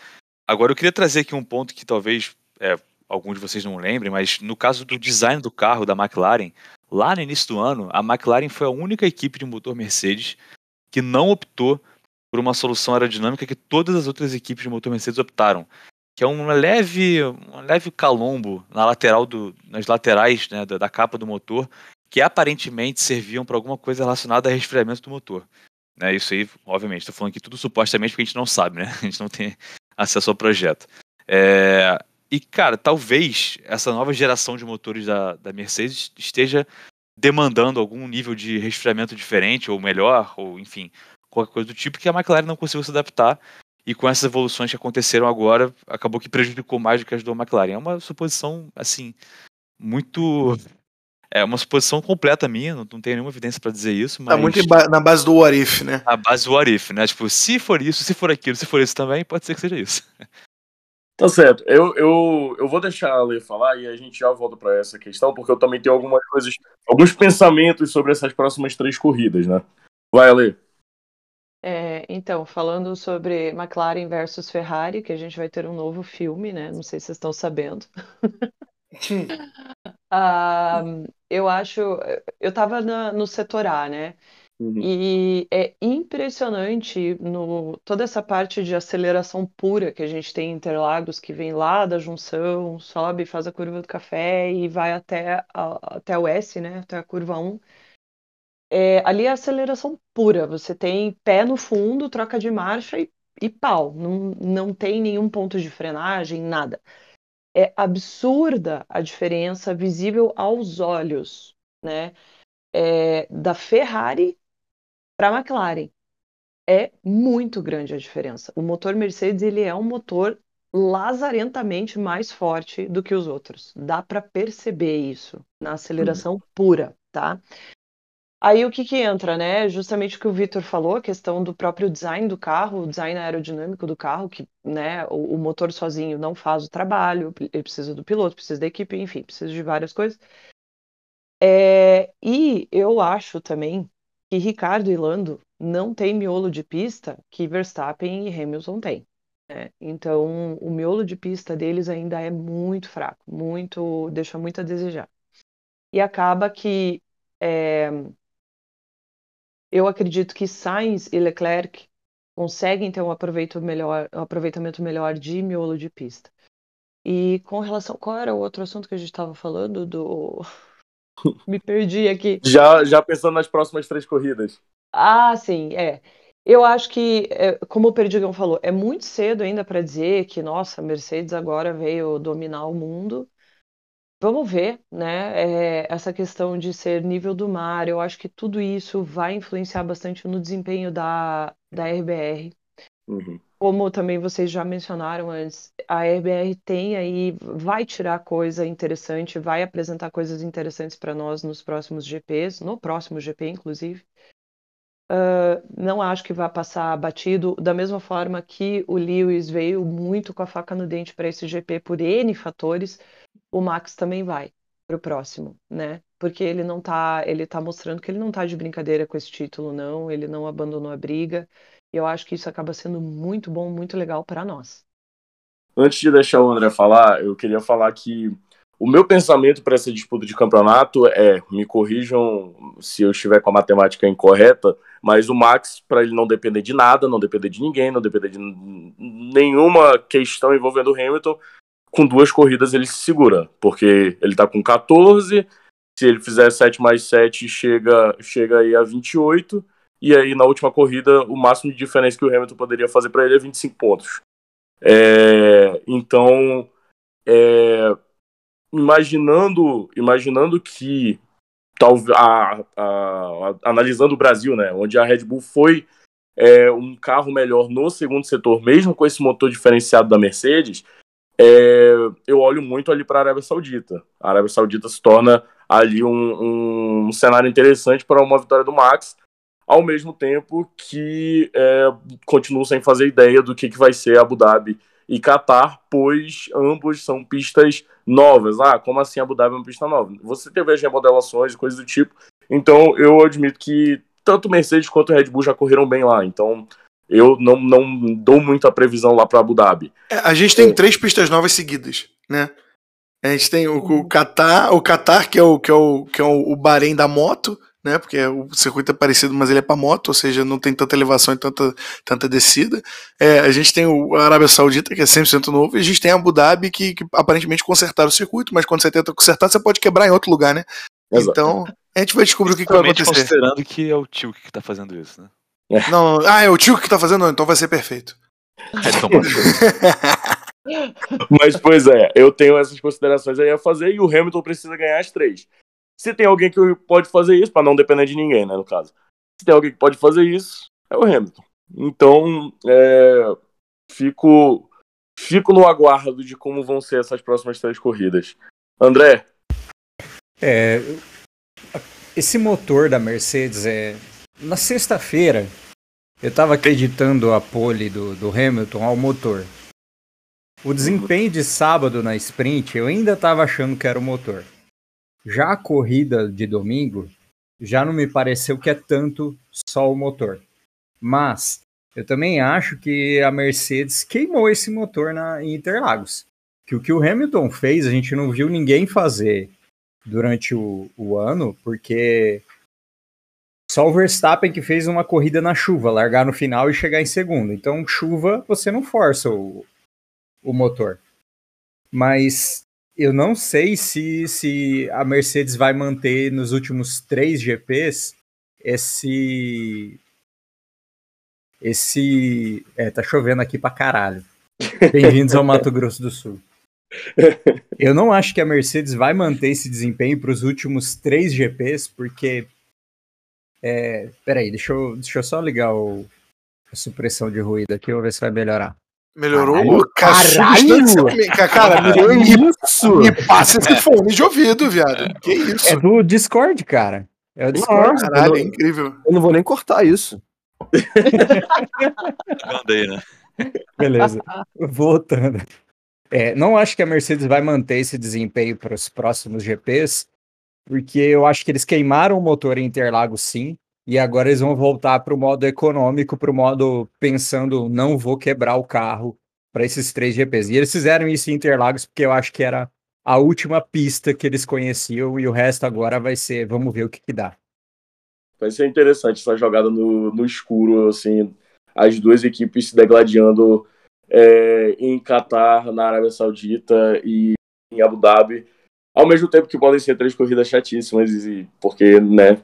Agora, eu queria trazer aqui um ponto que talvez é, alguns de vocês não lembrem, mas no caso do design do carro da McLaren, Lá no início do ano, a McLaren foi a única equipe de motor Mercedes que não optou por uma solução aerodinâmica que todas as outras equipes de motor Mercedes optaram, que é um leve, um leve calombo na lateral do, nas laterais né, da, da capa do motor, que aparentemente serviam para alguma coisa relacionada a resfriamento do motor. Né, isso aí, obviamente, estou falando aqui tudo supostamente porque a gente não sabe, né? [LAUGHS] A gente não tem acesso ao projeto. É, e, cara, talvez essa nova geração de motores da, da Mercedes esteja demandando algum nível de resfriamento diferente, ou melhor, ou enfim, qualquer coisa do tipo, que a McLaren não conseguiu se adaptar. E com essas evoluções que aconteceram agora, acabou que prejudicou mais do que ajudou a McLaren. É uma suposição, assim, muito. É uma suposição completa minha, não, não tenho nenhuma evidência para dizer isso, mas. Tá muito na base do what if, né? Na base do what if, né? Tipo, se for isso, se for aquilo, se for isso também, pode ser que seja isso. Tá certo. Eu, eu, eu vou deixar a Lê falar e a gente já volta para essa questão, porque eu também tenho algumas coisas, alguns pensamentos sobre essas próximas três corridas, né? Vai, Lê. É, então, falando sobre McLaren versus Ferrari, que a gente vai ter um novo filme, né? Não sei se vocês estão sabendo. [LAUGHS] ah, eu acho. Eu tava na, no setor A, né? Uhum. E é impressionante no, toda essa parte de aceleração pura que a gente tem em Interlagos, que vem lá da junção, sobe, faz a curva do café e vai até, a, até o S, né, até a curva 1. É, ali é aceleração pura, você tem pé no fundo, troca de marcha e, e pau, não, não tem nenhum ponto de frenagem, nada. É absurda a diferença visível aos olhos, né? É, da Ferrari para a McLaren. É muito grande a diferença. O motor Mercedes ele é um motor lazarentamente mais forte do que os outros. Dá para perceber isso na aceleração uhum. pura, tá? Aí o que que entra, né? Justamente o que o Vitor falou, a questão do próprio design do carro, o design aerodinâmico do carro, que né, o, o motor sozinho não faz o trabalho, ele precisa do piloto, precisa da equipe, enfim, precisa de várias coisas. É, e eu acho também que Ricardo e Lando não têm miolo de pista que Verstappen e Hamilton têm. Né? Então, o miolo de pista deles ainda é muito fraco, muito deixa muito a desejar. E acaba que é, eu acredito que Sainz e Leclerc conseguem ter um, aproveito melhor, um aproveitamento melhor de miolo de pista. E com relação. Qual era o outro assunto que a gente estava falando? Do. [LAUGHS] Me perdi aqui. Já, já pensando nas próximas três corridas. Ah, sim, é. Eu acho que, é, como o Perdigão falou, é muito cedo ainda para dizer que, nossa, a Mercedes agora veio dominar o mundo. Vamos ver, né? É, essa questão de ser nível do mar, eu acho que tudo isso vai influenciar bastante no desempenho da, da RBR. Uhum. Como também vocês já mencionaram antes, a RBR tem aí, vai tirar coisa interessante, vai apresentar coisas interessantes para nós nos próximos GPs, no próximo GP, inclusive. Uh, não acho que vai passar batido, da mesma forma que o Lewis veio muito com a faca no dente para esse GP por N fatores, o Max também vai para o próximo, né? Porque ele não tá, ele tá mostrando que ele não tá de brincadeira com esse título, não, ele não abandonou a briga. E eu acho que isso acaba sendo muito bom, muito legal para nós. Antes de deixar o André falar, eu queria falar que o meu pensamento para essa disputa de campeonato é, me corrijam se eu estiver com a matemática incorreta, mas o Max, para ele não depender de nada, não depender de ninguém, não depender de nenhuma questão envolvendo o Hamilton, com duas corridas ele se segura, porque ele está com 14, se ele fizer 7 mais 7, chega, chega aí a 28, e aí na última corrida o máximo de diferença que o Hamilton poderia fazer para ele é 25 pontos. É, então, é, imaginando, imaginando que talvez analisando o Brasil, né, onde a Red Bull foi é, um carro melhor no segundo setor, mesmo com esse motor diferenciado da Mercedes, é, eu olho muito ali para a Arábia Saudita. A Arábia Saudita se torna ali um, um, cenário interessante para uma vitória do Max, ao mesmo tempo que é, continuo sem fazer ideia do que, que vai ser Abu Dhabi e Qatar, pois ambos são pistas novas. Ah, como assim Abu Dhabi é uma pista nova? Você teve as remodelações e coisas do tipo. Então eu admito que tanto Mercedes quanto Red Bull já correram bem lá. Então eu não, não dou muita previsão lá para Abu Dhabi. É, a gente tem é. três pistas novas seguidas, né? A gente tem o, o Qatar, o Qatar que é o que é o que é o Bahrein da moto, né? Porque o circuito é parecido, mas ele é para moto, ou seja, não tem tanta elevação e tanta, tanta descida. É, a gente tem o Arábia Saudita, que é 100% novo, e a gente tem a Abu Dhabi, que, que aparentemente consertaram o circuito, mas quando você tenta consertar, você pode quebrar em outro lugar, né? Exato. Então, a gente vai descobrir o que, que vai acontecer. considerando que é o tio que tá fazendo isso, né? É. Não, ah, é o tio que tá fazendo, então vai ser perfeito. então, [LAUGHS] Mas, pois é, eu tenho essas considerações aí a fazer e o Hamilton precisa ganhar as três. Se tem alguém que pode fazer isso, para não depender de ninguém, né, no caso. Se tem alguém que pode fazer isso, é o Hamilton. Então, é, fico, fico no aguardo de como vão ser essas próximas três corridas. André? É, esse motor da Mercedes é. Na sexta-feira, eu estava acreditando a pole do, do Hamilton ao motor. O desempenho de sábado na sprint, eu ainda estava achando que era o motor. Já a corrida de domingo, já não me pareceu que é tanto só o motor. Mas eu também acho que a Mercedes queimou esse motor na, em Interlagos. Que o que o Hamilton fez, a gente não viu ninguém fazer durante o, o ano, porque só o Verstappen que fez uma corrida na chuva, largar no final e chegar em segundo. Então, chuva, você não força o, o motor. Mas eu não sei se, se a Mercedes vai manter nos últimos três GPs esse. Esse. É, tá chovendo aqui pra caralho. Bem-vindos ao Mato Grosso do Sul. Eu não acho que a Mercedes vai manter esse desempenho para os últimos três GPs, porque. É, peraí, deixa eu, deixa eu só ligar o, a supressão de ruído aqui, vou ver se vai melhorar. Melhorou? Caralho! Cara, cara me, me, isso? me passa esse fone de ouvido, viado. Que isso? É do Discord, cara. É o Discord. Caralho, não, é incrível. Eu não vou nem cortar isso. [LAUGHS] Mandei, né? Beleza. Voltando. É, não acho que a Mercedes vai manter esse desempenho para os próximos GPs, porque eu acho que eles queimaram o motor em Interlagos sim. E agora eles vão voltar para o modo econômico, para o modo pensando, não vou quebrar o carro para esses três GPs. E eles fizeram isso em Interlagos porque eu acho que era a última pista que eles conheciam e o resto agora vai ser, vamos ver o que, que dá. Vai ser interessante essa jogada no, no escuro, assim. as duas equipes se degladiando é, em Catar, na Arábia Saudita e em Abu Dhabi, ao mesmo tempo que podem ser três corridas chatíssimas, e, porque né,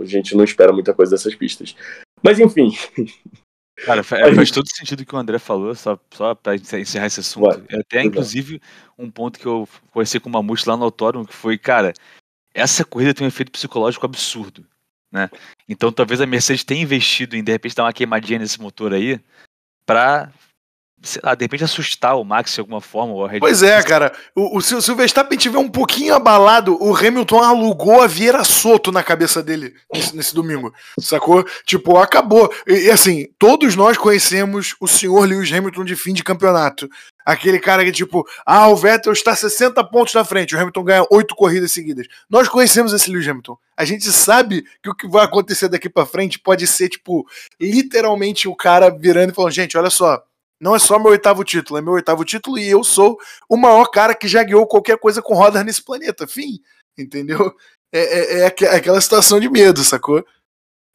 a gente não espera muita coisa dessas pistas. Mas enfim. Cara, faz todo sentido o que o André falou, só, só para encerrar esse assunto. É até, inclusive, um ponto que eu conversei com o Mamute lá no autódromo, que foi, cara, essa corrida tem um efeito psicológico absurdo. Né? Então talvez a Mercedes tenha investido em de repente dar uma queimadinha nesse motor aí para sei lá, de repente assustar o Max de alguma forma. Ou a Red pois é, cara. O, o, se, se, o Verstappen tiver um pouquinho abalado, o Hamilton alugou a Vieira Soto na cabeça dele nesse, nesse domingo. Sacou? Tipo, acabou. E, e, assim, todos nós conhecemos o senhor Lewis Hamilton de fim de campeonato. Aquele cara que, tipo, ah, o Vettel está 60 pontos na frente, o Hamilton ganha 8 corridas seguidas. Nós conhecemos esse Lewis Hamilton. A gente sabe que o que vai acontecer daqui para frente pode ser, tipo, literalmente o cara virando e falando: gente, olha só, não é só meu oitavo título, é meu oitavo título e eu sou o maior cara que já guiou qualquer coisa com rodas nesse planeta. Fim. Entendeu? É, é, é, é aquela situação de medo, sacou?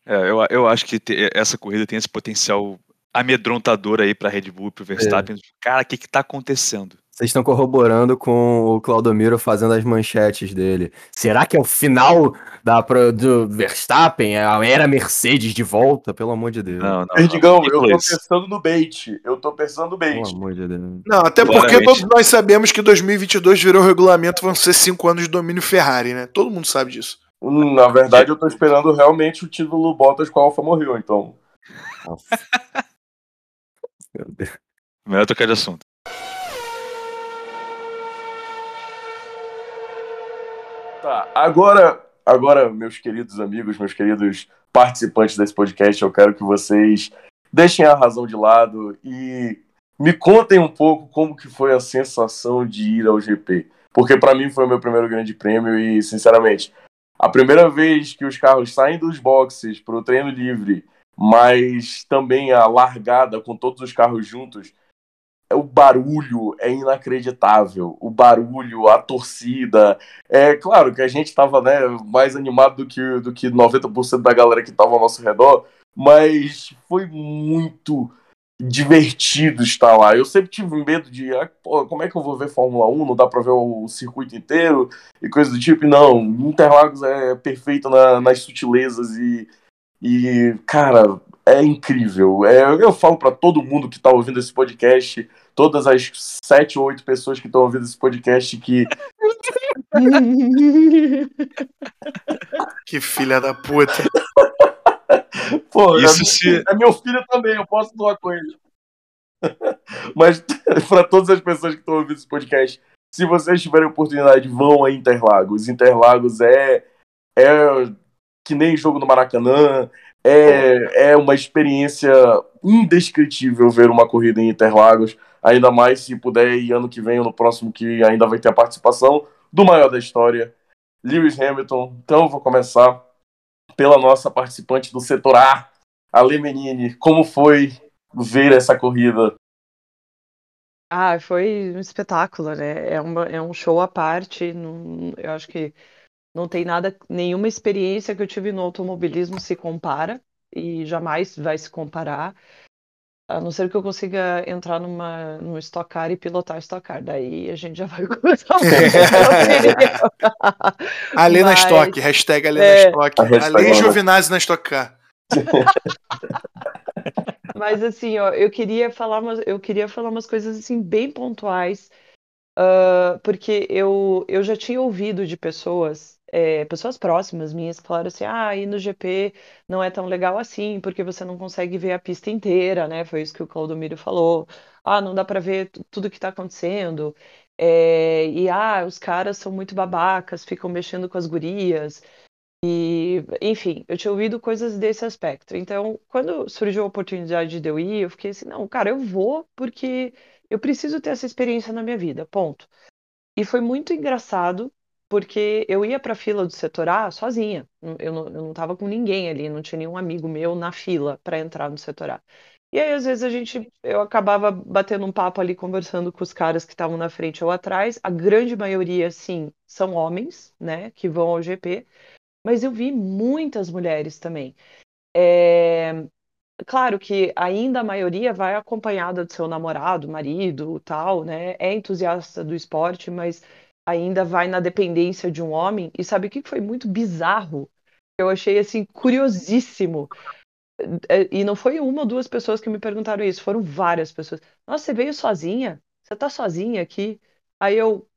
É, eu, eu acho que te, essa corrida tem esse potencial amedrontador aí pra Red Bull e pro Verstappen. É. Cara, o que que tá acontecendo? Vocês estão corroborando com o Claudomiro fazendo as manchetes dele. Será que é o final da, do Verstappen? A era Mercedes de volta? Pelo amor de Deus. Não, não, Perdigão, eu tô pensando no bait. Eu tô pensando no bait. Pelo amor de Deus. Não, até porque todos nós sabemos que 2022 virou regulamento, vão ser cinco anos de domínio Ferrari, né? Todo mundo sabe disso. Hum, na verdade, eu tô esperando realmente o título Bottas com a Alfa morreu, então. Nossa. Meu Deus. Melhor tocar de assunto. Tá, agora, agora, meus queridos amigos, meus queridos participantes desse podcast, eu quero que vocês deixem a razão de lado e me contem um pouco como que foi a sensação de ir ao GP. Porque para mim foi o meu primeiro grande prêmio e, sinceramente, a primeira vez que os carros saem dos boxes para o treino livre, mas também a largada com todos os carros juntos, o barulho é inacreditável. O barulho, a torcida. É claro que a gente estava né, mais animado do que, do que 90% da galera que estava ao nosso redor, mas foi muito divertido estar lá. Eu sempre tive medo de, ah, pô, como é que eu vou ver Fórmula 1? Não dá para ver o circuito inteiro e coisa do tipo. Não, Interlagos é perfeito na, nas sutilezas e, e, cara, é incrível. É, eu falo para todo mundo que está ouvindo esse podcast, todas as sete ou oito pessoas que estão ouvindo esse podcast, que. [LAUGHS] que filha da puta. [LAUGHS] Pô, Isso é, se... é meu filho também, eu posso doar com ele. [LAUGHS] Mas para todas as pessoas que estão ouvindo esse podcast, se vocês tiverem oportunidade, vão a Interlagos. Interlagos é, é que nem jogo no Maracanã, é, é uma experiência indescritível ver uma corrida em Interlagos, ainda mais se puder ir ano que vem ou no próximo, que ainda vai ter a participação do maior da história, Lewis Hamilton. Então eu vou começar pela nossa participante do setor A, a Menini. Como foi ver essa corrida? Ah, foi um espetáculo, né? É, uma, é um show à parte. Não, eu acho que não tem nada, nenhuma experiência que eu tive no automobilismo se compara e jamais vai se comparar. A não ser que eu consiga entrar numa, num Stock Car e pilotar Stock Car. Daí a gente já vai [LAUGHS] começar um [LAUGHS] Ali na Stock, hashtag ali é... na Stock. Ali Giovinazzi na Stock Car. [LAUGHS] Mas assim, ó, eu queria falar umas, eu queria falar umas coisas assim bem pontuais, uh, porque eu, eu já tinha ouvido de pessoas é, pessoas próximas minhas falaram assim: ah, ir no GP não é tão legal assim, porque você não consegue ver a pista inteira, né? Foi isso que o Claudomiro falou. Ah, não dá para ver tudo que está acontecendo. É, e ah, os caras são muito babacas, ficam mexendo com as gurias. E, enfim, eu tinha ouvido coisas desse aspecto. Então, quando surgiu a oportunidade de eu ir, eu fiquei assim: não, cara, eu vou porque eu preciso ter essa experiência na minha vida, ponto. E foi muito engraçado porque eu ia para a fila do setor A sozinha. Eu não, eu não tava com ninguém ali, não tinha nenhum amigo meu na fila para entrar no setor A. E aí, às vezes, a gente, eu acabava batendo um papo ali, conversando com os caras que estavam na frente ou atrás. A grande maioria, sim, são homens, né, que vão ao GP. Mas eu vi muitas mulheres também. É... claro que ainda a maioria vai acompanhada do seu namorado, marido, tal, né? É entusiasta do esporte, mas ainda vai na dependência de um homem. E sabe o que foi muito bizarro? Eu achei assim curiosíssimo. É, E não foi uma ou duas pessoas que me perguntaram isso, foram várias pessoas. Nossa, você veio sozinha? Você tá sozinha aqui? Aí eu,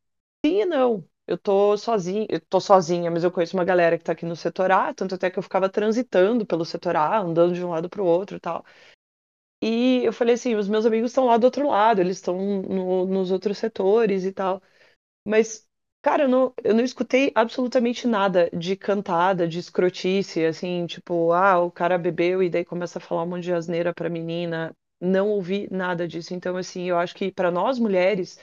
sim e não. Eu tô sozinha, eu tô sozinha, mas eu conheço uma galera que tá aqui no setor A, tanto até que eu ficava transitando pelo setor A, andando de um lado pro outro e tal. E eu falei assim, os meus amigos estão lá do outro lado, eles estão no- nos outros setores e tal. Mas, cara, eu não, eu não escutei absolutamente nada de cantada, de escrotice, assim, tipo, ah, o cara bebeu e daí começa a falar um monte de asneira pra menina. Não ouvi nada disso. Então, assim, eu acho que pra nós mulheres,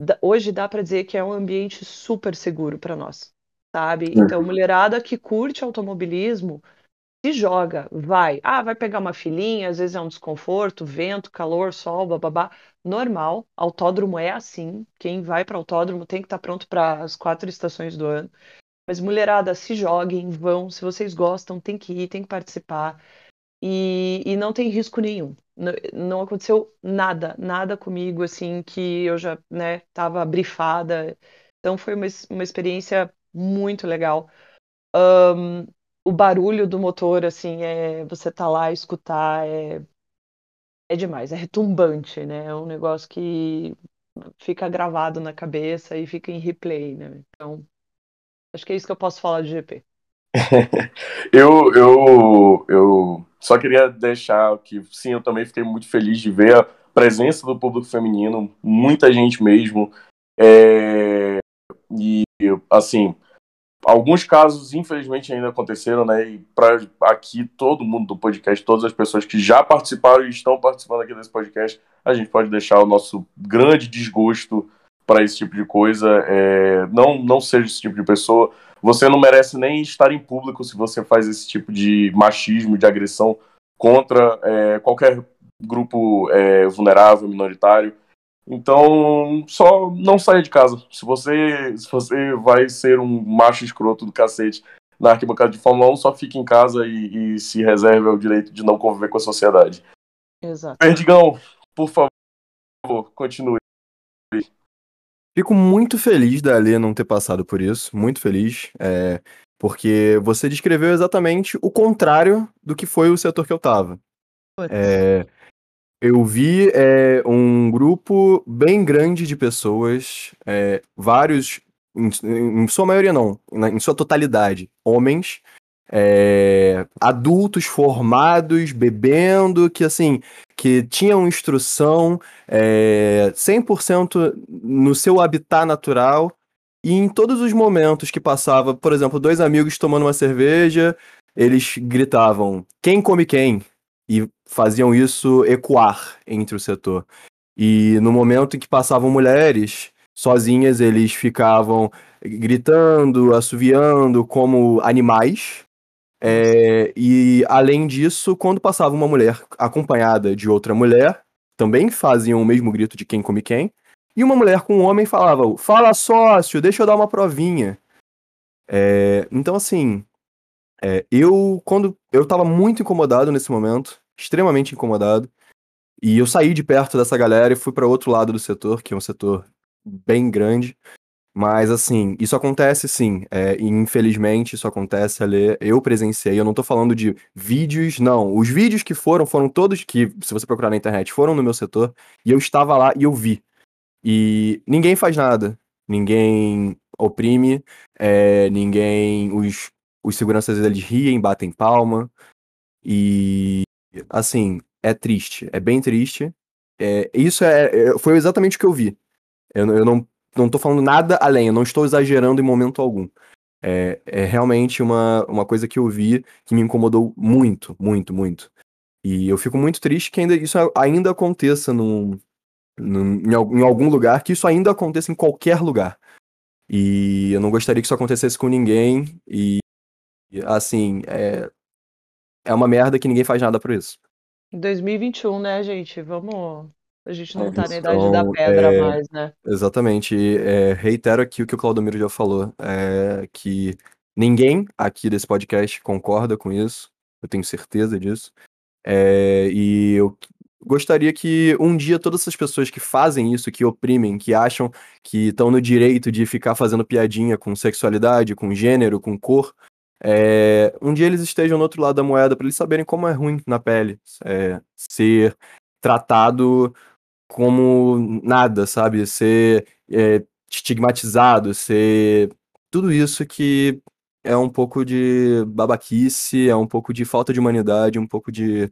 da- hoje dá pra dizer que é um ambiente super seguro pra nós, sabe? Então, mulherada que curte automobilismo, se joga, vai. Ah, vai pegar uma filhinha, às vezes é um desconforto, vento, calor, sol, bababá. Normal, autódromo é assim. Quem vai para autódromo tem que estar pronto para as quatro estações do ano. Mas mulherada, se joguem, vão. Se vocês gostam, tem que ir, tem que participar. E, e não tem risco nenhum. Não, não aconteceu nada, nada comigo, assim, que eu já, né, tava brifada. Então foi uma, uma experiência muito legal o barulho do motor, assim, é, você tá lá escutar, é, é demais, é retumbante, né? É um negócio que fica gravado na cabeça e fica em replay, né? Então, acho que é isso que eu posso falar de GP. [LAUGHS] Eu, eu, eu só queria deixar que, sim, eu também fiquei muito feliz de ver a presença do público feminino, muita gente mesmo. É, e, assim, alguns casos, infelizmente, ainda aconteceram, né? E para aqui, todo mundo do podcast, todas as pessoas que já participaram e estão participando aqui desse podcast, a gente pode deixar o nosso grande desgosto para esse tipo de coisa. É, não, não seja esse tipo de pessoa. Você não merece nem estar em público se você faz esse tipo de machismo, de agressão contra é, qualquer grupo é, vulnerável, minoritário. Então, só não saia de casa. Se você, se você vai ser um macho escroto do cacete na arquibancada de Fórmula 1, só fique em casa e, e se reserve o direito de não conviver com a sociedade. Exato. Perdigão, por favor, continue. Fico muito feliz da Alê não ter passado por isso, muito feliz, é, porque você descreveu exatamente o contrário do que foi o setor que eu tava. Putz. É, eu vi é, um grupo bem grande de pessoas, é, vários, em, em sua maioria não, em sua totalidade, homens, é, adultos formados, bebendo, que assim, que tinham instrução é, 100% no seu habitat natural e em todos os momentos que passava, por exemplo, dois amigos tomando uma cerveja, eles gritavam quem come quem e faziam isso ecoar entre o setor. E no momento em que passavam mulheres sozinhas, eles ficavam gritando, assoviando como animais. É, e além disso, quando passava uma mulher acompanhada de outra mulher, também faziam o mesmo grito de quem come quem. E uma mulher com um homem falava: Fala sócio, deixa eu dar uma provinha. É, então, assim, é, eu, quando. Eu tava muito incomodado nesse momento, extremamente incomodado. E eu saí de perto dessa galera e fui para outro lado do setor, que é um setor bem grande. Mas, assim, isso acontece sim. É, infelizmente, isso acontece ali. Eu presenciei, eu não tô falando de vídeos, não. Os vídeos que foram, foram todos que, se você procurar na internet, foram no meu setor. E eu estava lá e eu vi. E ninguém faz nada. Ninguém oprime. é, ninguém. Os, os seguranças eles riem, batem palma. E, assim, é triste. É bem triste. É, isso é, é- foi exatamente o que eu vi. Eu, eu não, não tô falando nada além, eu não estou exagerando em momento algum. É, é realmente uma, uma coisa que eu vi que me incomodou muito, muito, muito. E eu fico muito triste que ainda, isso ainda aconteça num, num- em, em algum lugar, que isso ainda aconteça em qualquer lugar. E eu não gostaria que isso acontecesse com ninguém. E, assim, é, é uma merda que ninguém faz nada por isso. 2021, né, gente? Vamos. A gente não É tá na idade da Então, pedra é, mais, né? Exatamente. É, reitero aqui o que o Claudomiro já falou, é, que ninguém aqui desse podcast concorda com isso, eu tenho certeza disso. É, e eu gostaria que um dia todas essas pessoas que fazem isso, que oprimem, que acham que estão no direito de ficar fazendo piadinha com sexualidade, com gênero, com cor, é, um dia eles estejam no outro lado da moeda para eles saberem como é ruim na pele é, ser tratado como nada, sabe? Ser é, estigmatizado, ser tudo isso que é um pouco de babaquice, é um pouco de falta de humanidade, um pouco de,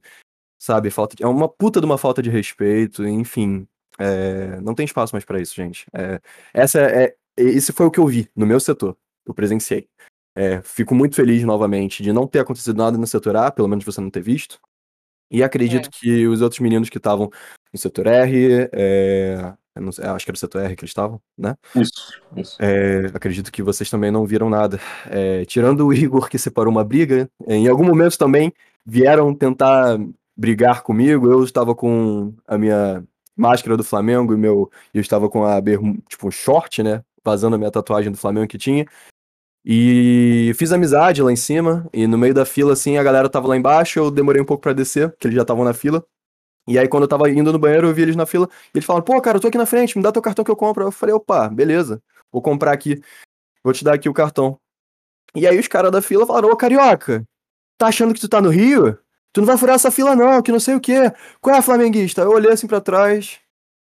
sabe, falta de, é uma puta de uma falta de respeito, enfim, é, não tem espaço mais para isso, gente. É, essa é, esse foi o que eu vi no meu setor, eu presenciei. É, fico muito feliz novamente de não ter acontecido nada no setor A, pelo menos você não ter visto. E acredito É. que os outros meninos que estavam no setor R, é, sei, acho que era o setor R que eles estavam, né? Isso, isso. É, acredito que vocês também não viram nada. É, tirando o Igor que separou uma briga, em algum momento também vieram tentar brigar comigo. Eu estava com a minha máscara do Flamengo e meu, eu estava com a tipo short, né? Vazando a minha tatuagem do Flamengo que tinha. E fiz amizade lá em cima. E no meio da fila, assim, a galera tava lá embaixo. Eu demorei um pouco pra descer, porque eles já estavam na fila. E aí, quando eu tava indo no banheiro, eu vi eles na fila. E eles falaram: pô, cara, eu tô aqui na frente, me dá teu cartão que eu compro. Eu falei: opa, beleza, vou comprar aqui. Vou te dar aqui o cartão. E aí, os caras da fila falaram: ô, carioca, tá achando que tu tá no Rio? Tu não vai furar essa fila, não, que não sei o quê. Qual é, flamenguista? Eu olhei assim pra trás.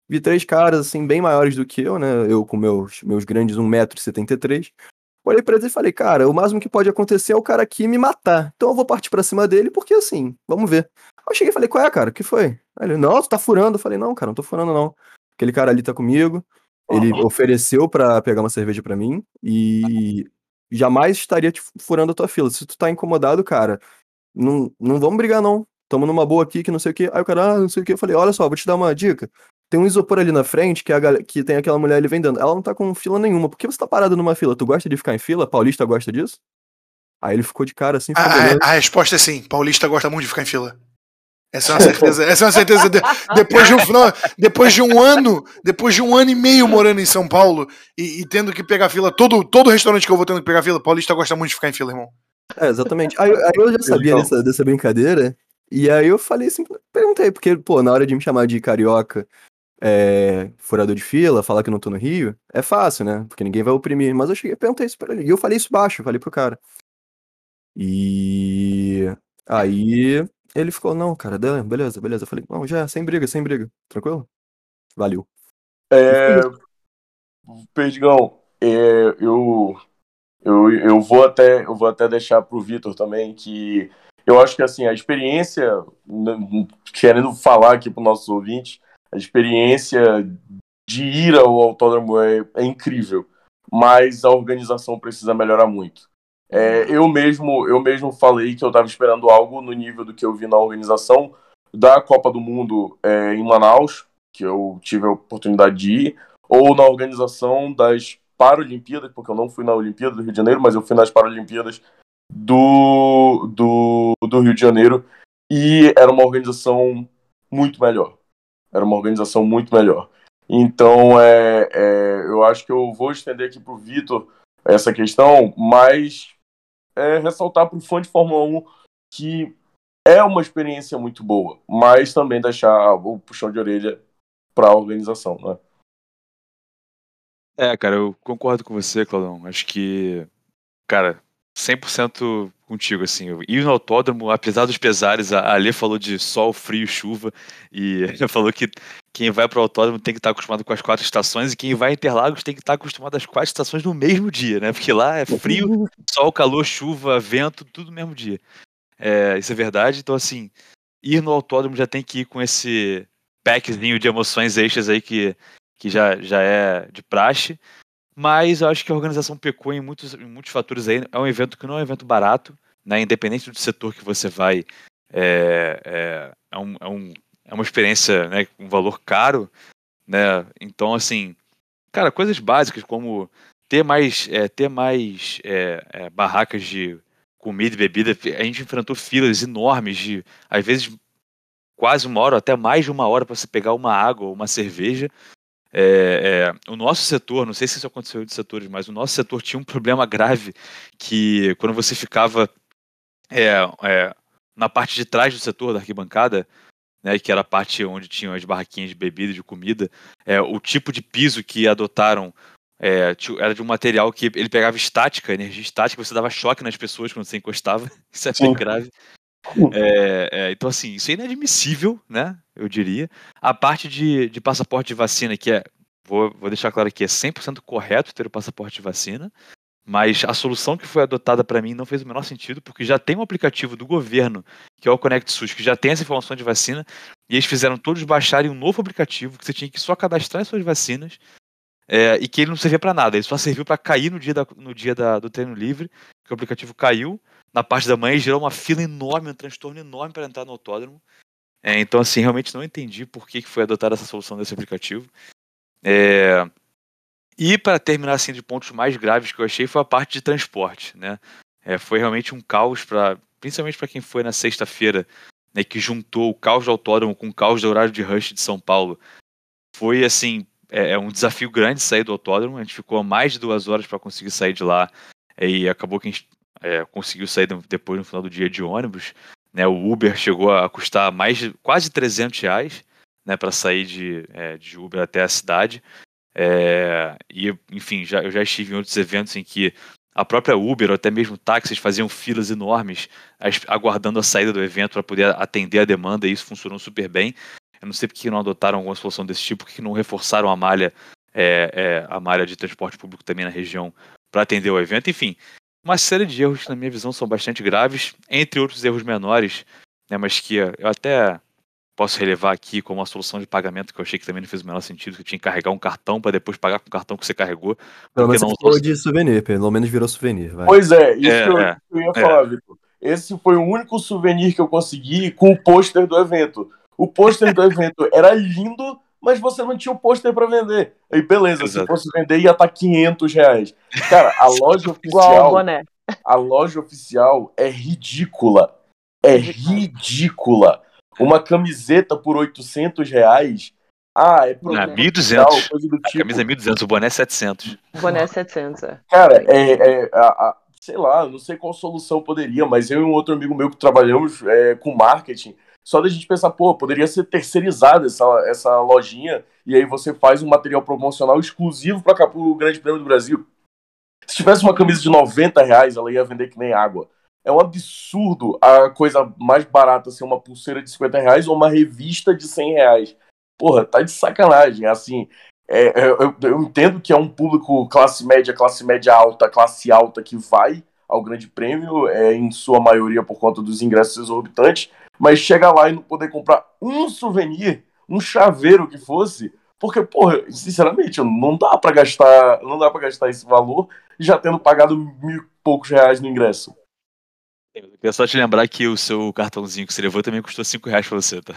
Vi três caras, assim, bem maiores do que eu, né? Eu com meus, meus grandes 1,73m. Olhei pra eles e falei, cara, o máximo que pode acontecer é o cara aqui me matar. Então eu vou partir pra cima dele, porque assim, vamos ver. Aí eu cheguei e falei, qual é, cara? O que foi? Aí ele, não, tu tá furando. Eu falei, não, cara, não tô furando, não. Aquele cara ali tá comigo. Ele ofereceu pra pegar uma cerveja pra mim e jamais estaria te furando a tua fila. Se tu tá incomodado, cara, não, não vamos brigar, não. Tamo numa boa aqui, que não sei o que. Aí o cara, ah, não sei o que. Eu falei, olha só, vou te dar uma dica. Tem um isopor ali na frente que, a que tem aquela mulher ali vendendo. Ela não tá com fila nenhuma. Por que você tá parado numa fila? Tu gosta de ficar em fila? Paulista gosta disso? Aí ele ficou de cara assim, ficou A, a- a resposta é sim. Paulista gosta muito de ficar em fila. Essa é uma certeza. Essa é uma certeza. De- depois, de um, não, depois de um ano, depois de um ano e meio morando em São Paulo e, e tendo que pegar fila, todo, todo restaurante que eu vou tendo que pegar fila, Paulista gosta muito de ficar em fila, irmão. É, exatamente. Aí, aí eu já sabia dessa, dessa brincadeira. E aí eu falei assim, perguntei, porque, pô, na hora de me chamar de carioca, é, furador de fila, falar que não tô no Rio, é fácil, né? Porque ninguém vai oprimir. Mas eu cheguei e perguntei isso pra ele. E eu falei isso baixo, falei pro cara. E aí ele ficou, não, cara, beleza, beleza. Eu falei, não, já, sem briga, sem briga. Tranquilo? Valeu. É, Perdigão, é, eu, eu, eu, vou até, eu vou até deixar pro Vitor também que eu acho que assim, a experiência, querendo falar aqui para nossos ouvintes, a experiência de ir ao autódromo é, é incrível, mas a organização precisa melhorar muito. É, eu mesmo eu mesmo falei que eu estava esperando algo no nível do que eu vi na organização da Copa do Mundo é, em Manaus, que eu tive a oportunidade de ir, ou na organização das Paralimpíadas, porque eu não fui na Olimpíada do Rio de Janeiro, mas eu fui nas Paralimpíadas do, do, do Rio de Janeiro, e era uma organização muito melhor. Era uma organização muito melhor. Então, é, é, eu acho que eu vou estender aqui para o Vitor essa questão, mas é, ressaltar para o fã de Fórmula 1 que é uma experiência muito boa, mas também deixar o puxão de orelha para a organização, né? É, cara, eu concordo com você, Claudão. Acho que, cara, 100% contigo, assim. Ir no autódromo, apesar dos pesares, a Alê falou de sol, frio, chuva, e [LAUGHS] falou que quem vai pro autódromo tem que estar acostumado com as quatro estações, e quem vai a Interlagos tem que estar acostumado às quatro estações no mesmo dia, né? Porque lá é frio, [LAUGHS] sol, calor, chuva, vento, tudo no mesmo dia. É, isso é verdade. Então, assim, ir no autódromo já tem que ir com esse packzinho de emoções extras aí que, que já, já é de praxe. Mas eu acho que a organização pecou em muitos, em muitos fatores aí. É um evento que não é um evento barato, né? Independente do setor que você vai, é, é, é, um, é, um, é uma experiência né, um valor caro, né? Então, assim, cara, coisas básicas como ter mais, é, ter mais é, é, barracas de comida e bebida. A gente enfrentou filas enormes de, às vezes, quase uma hora, até mais de uma hora para você pegar uma água ou uma cerveja. É, é, o nosso setor, não sei se isso aconteceu em outros setores, mas o nosso setor tinha um problema grave que quando você ficava é, é, na parte de trás do setor da arquibancada, né, que era a parte onde tinham as barraquinhas de bebida e de comida, é, o tipo de piso que adotaram é, era de um material que ele pegava estática, energia estática, você dava choque nas pessoas quando você encostava. [LAUGHS] Isso é bem grave. [LAUGHS] É, é, então, assim, isso é inadmissível, né? Eu diria. A parte de, de passaporte de vacina, que é, vou, vou deixar claro aqui, é 100% correto ter o passaporte de vacina, mas a solução que foi adotada para mim não fez o menor sentido, porque já tem um aplicativo do governo, que é o Connect SUS, que já tem essa informação de vacina, e eles fizeram todos baixarem um novo aplicativo que você tinha que só cadastrar as suas vacinas é, e que ele não servia para nada, ele só serviu para cair no dia, da, no dia da, do treino livre, que o aplicativo caiu na parte da manhã e gerou uma fila enorme, um transtorno enorme para entrar no autódromo. É, então, assim, realmente não entendi por que, foi adotada essa solução desse aplicativo. É, e para terminar assim de pontos mais graves que eu achei foi a parte de transporte, né? É, foi realmente um caos para, principalmente para quem foi na sexta-feira, né, que juntou o caos do autódromo com o caos do horário de rush de São Paulo. Foi assim é, é, um desafio grande sair do autódromo. A gente ficou mais de duas horas para conseguir sair de lá e acabou que a gente é, conseguiu sair depois no final do dia de ônibus. Né, o Uber chegou a custar mais de quase 300 reais né, para sair de, é, de Uber até a cidade. É, e, enfim, já, eu já estive em outros eventos em que a própria Uber ou até mesmo táxis faziam filas enormes aguardando a saída do evento para poder atender a demanda e isso funcionou super bem. Eu não sei porque não adotaram alguma solução desse tipo, porque não reforçaram a malha, é, é, a malha de transporte público também na região para atender o evento. Enfim, uma série de erros que, na minha visão, são bastante graves, entre outros erros menores, né, mas que eu até posso relevar aqui como uma solução de pagamento que eu achei que também não fez o menor sentido, que eu tinha que carregar um cartão para depois pagar com o cartão que você carregou. Pelo menos não... você de souvenir, pelo menos virou souvenir. Vai. Pois é, isso é, que eu, é, eu ia falar, é. Vitor. Esse foi o único souvenir que eu consegui com o pôster do evento. O pôster do evento era lindo, mas você não tinha o pôster para vender. Aí, beleza, Exato. se fosse vender, ia estar tá 500 reais. Cara, a [LAUGHS] loja oficial. a loja oficial é ridícula. É ridícula. Uma camiseta por 800 reais. Ah, é por. Não, 1.200. Tipo. A camisa é 1.200, o boné é 700. O boné é 700, é. Cara, é. é a, a, sei lá, não sei qual solução poderia, mas eu e um outro amigo meu que trabalhamos é, com marketing só da gente pensar, pô, poderia ser terceirizada essa, essa lojinha e aí você faz um material promocional exclusivo para o Grande Prêmio do Brasil. Se tivesse uma camisa de 90 reais, ela ia vender que nem água. É um absurdo a coisa mais barata ser uma pulseira de 50 reais ou uma revista de 100 reais. Porra, tá de sacanagem. Assim, é, é, eu, eu, entendo que é um público classe média, classe média alta, classe alta que vai ao Grande Prêmio, é, em sua maioria por conta dos ingressos exorbitantes, mas chegar lá e não poder comprar um souvenir, um chaveiro que fosse, porque, porra, sinceramente, não dá para gastar, não dá para gastar esse valor já tendo pagado mil e poucos reais no ingresso. Eu queria só te lembrar que o seu cartãozinho que você levou também custou 5 reais pra você, tá?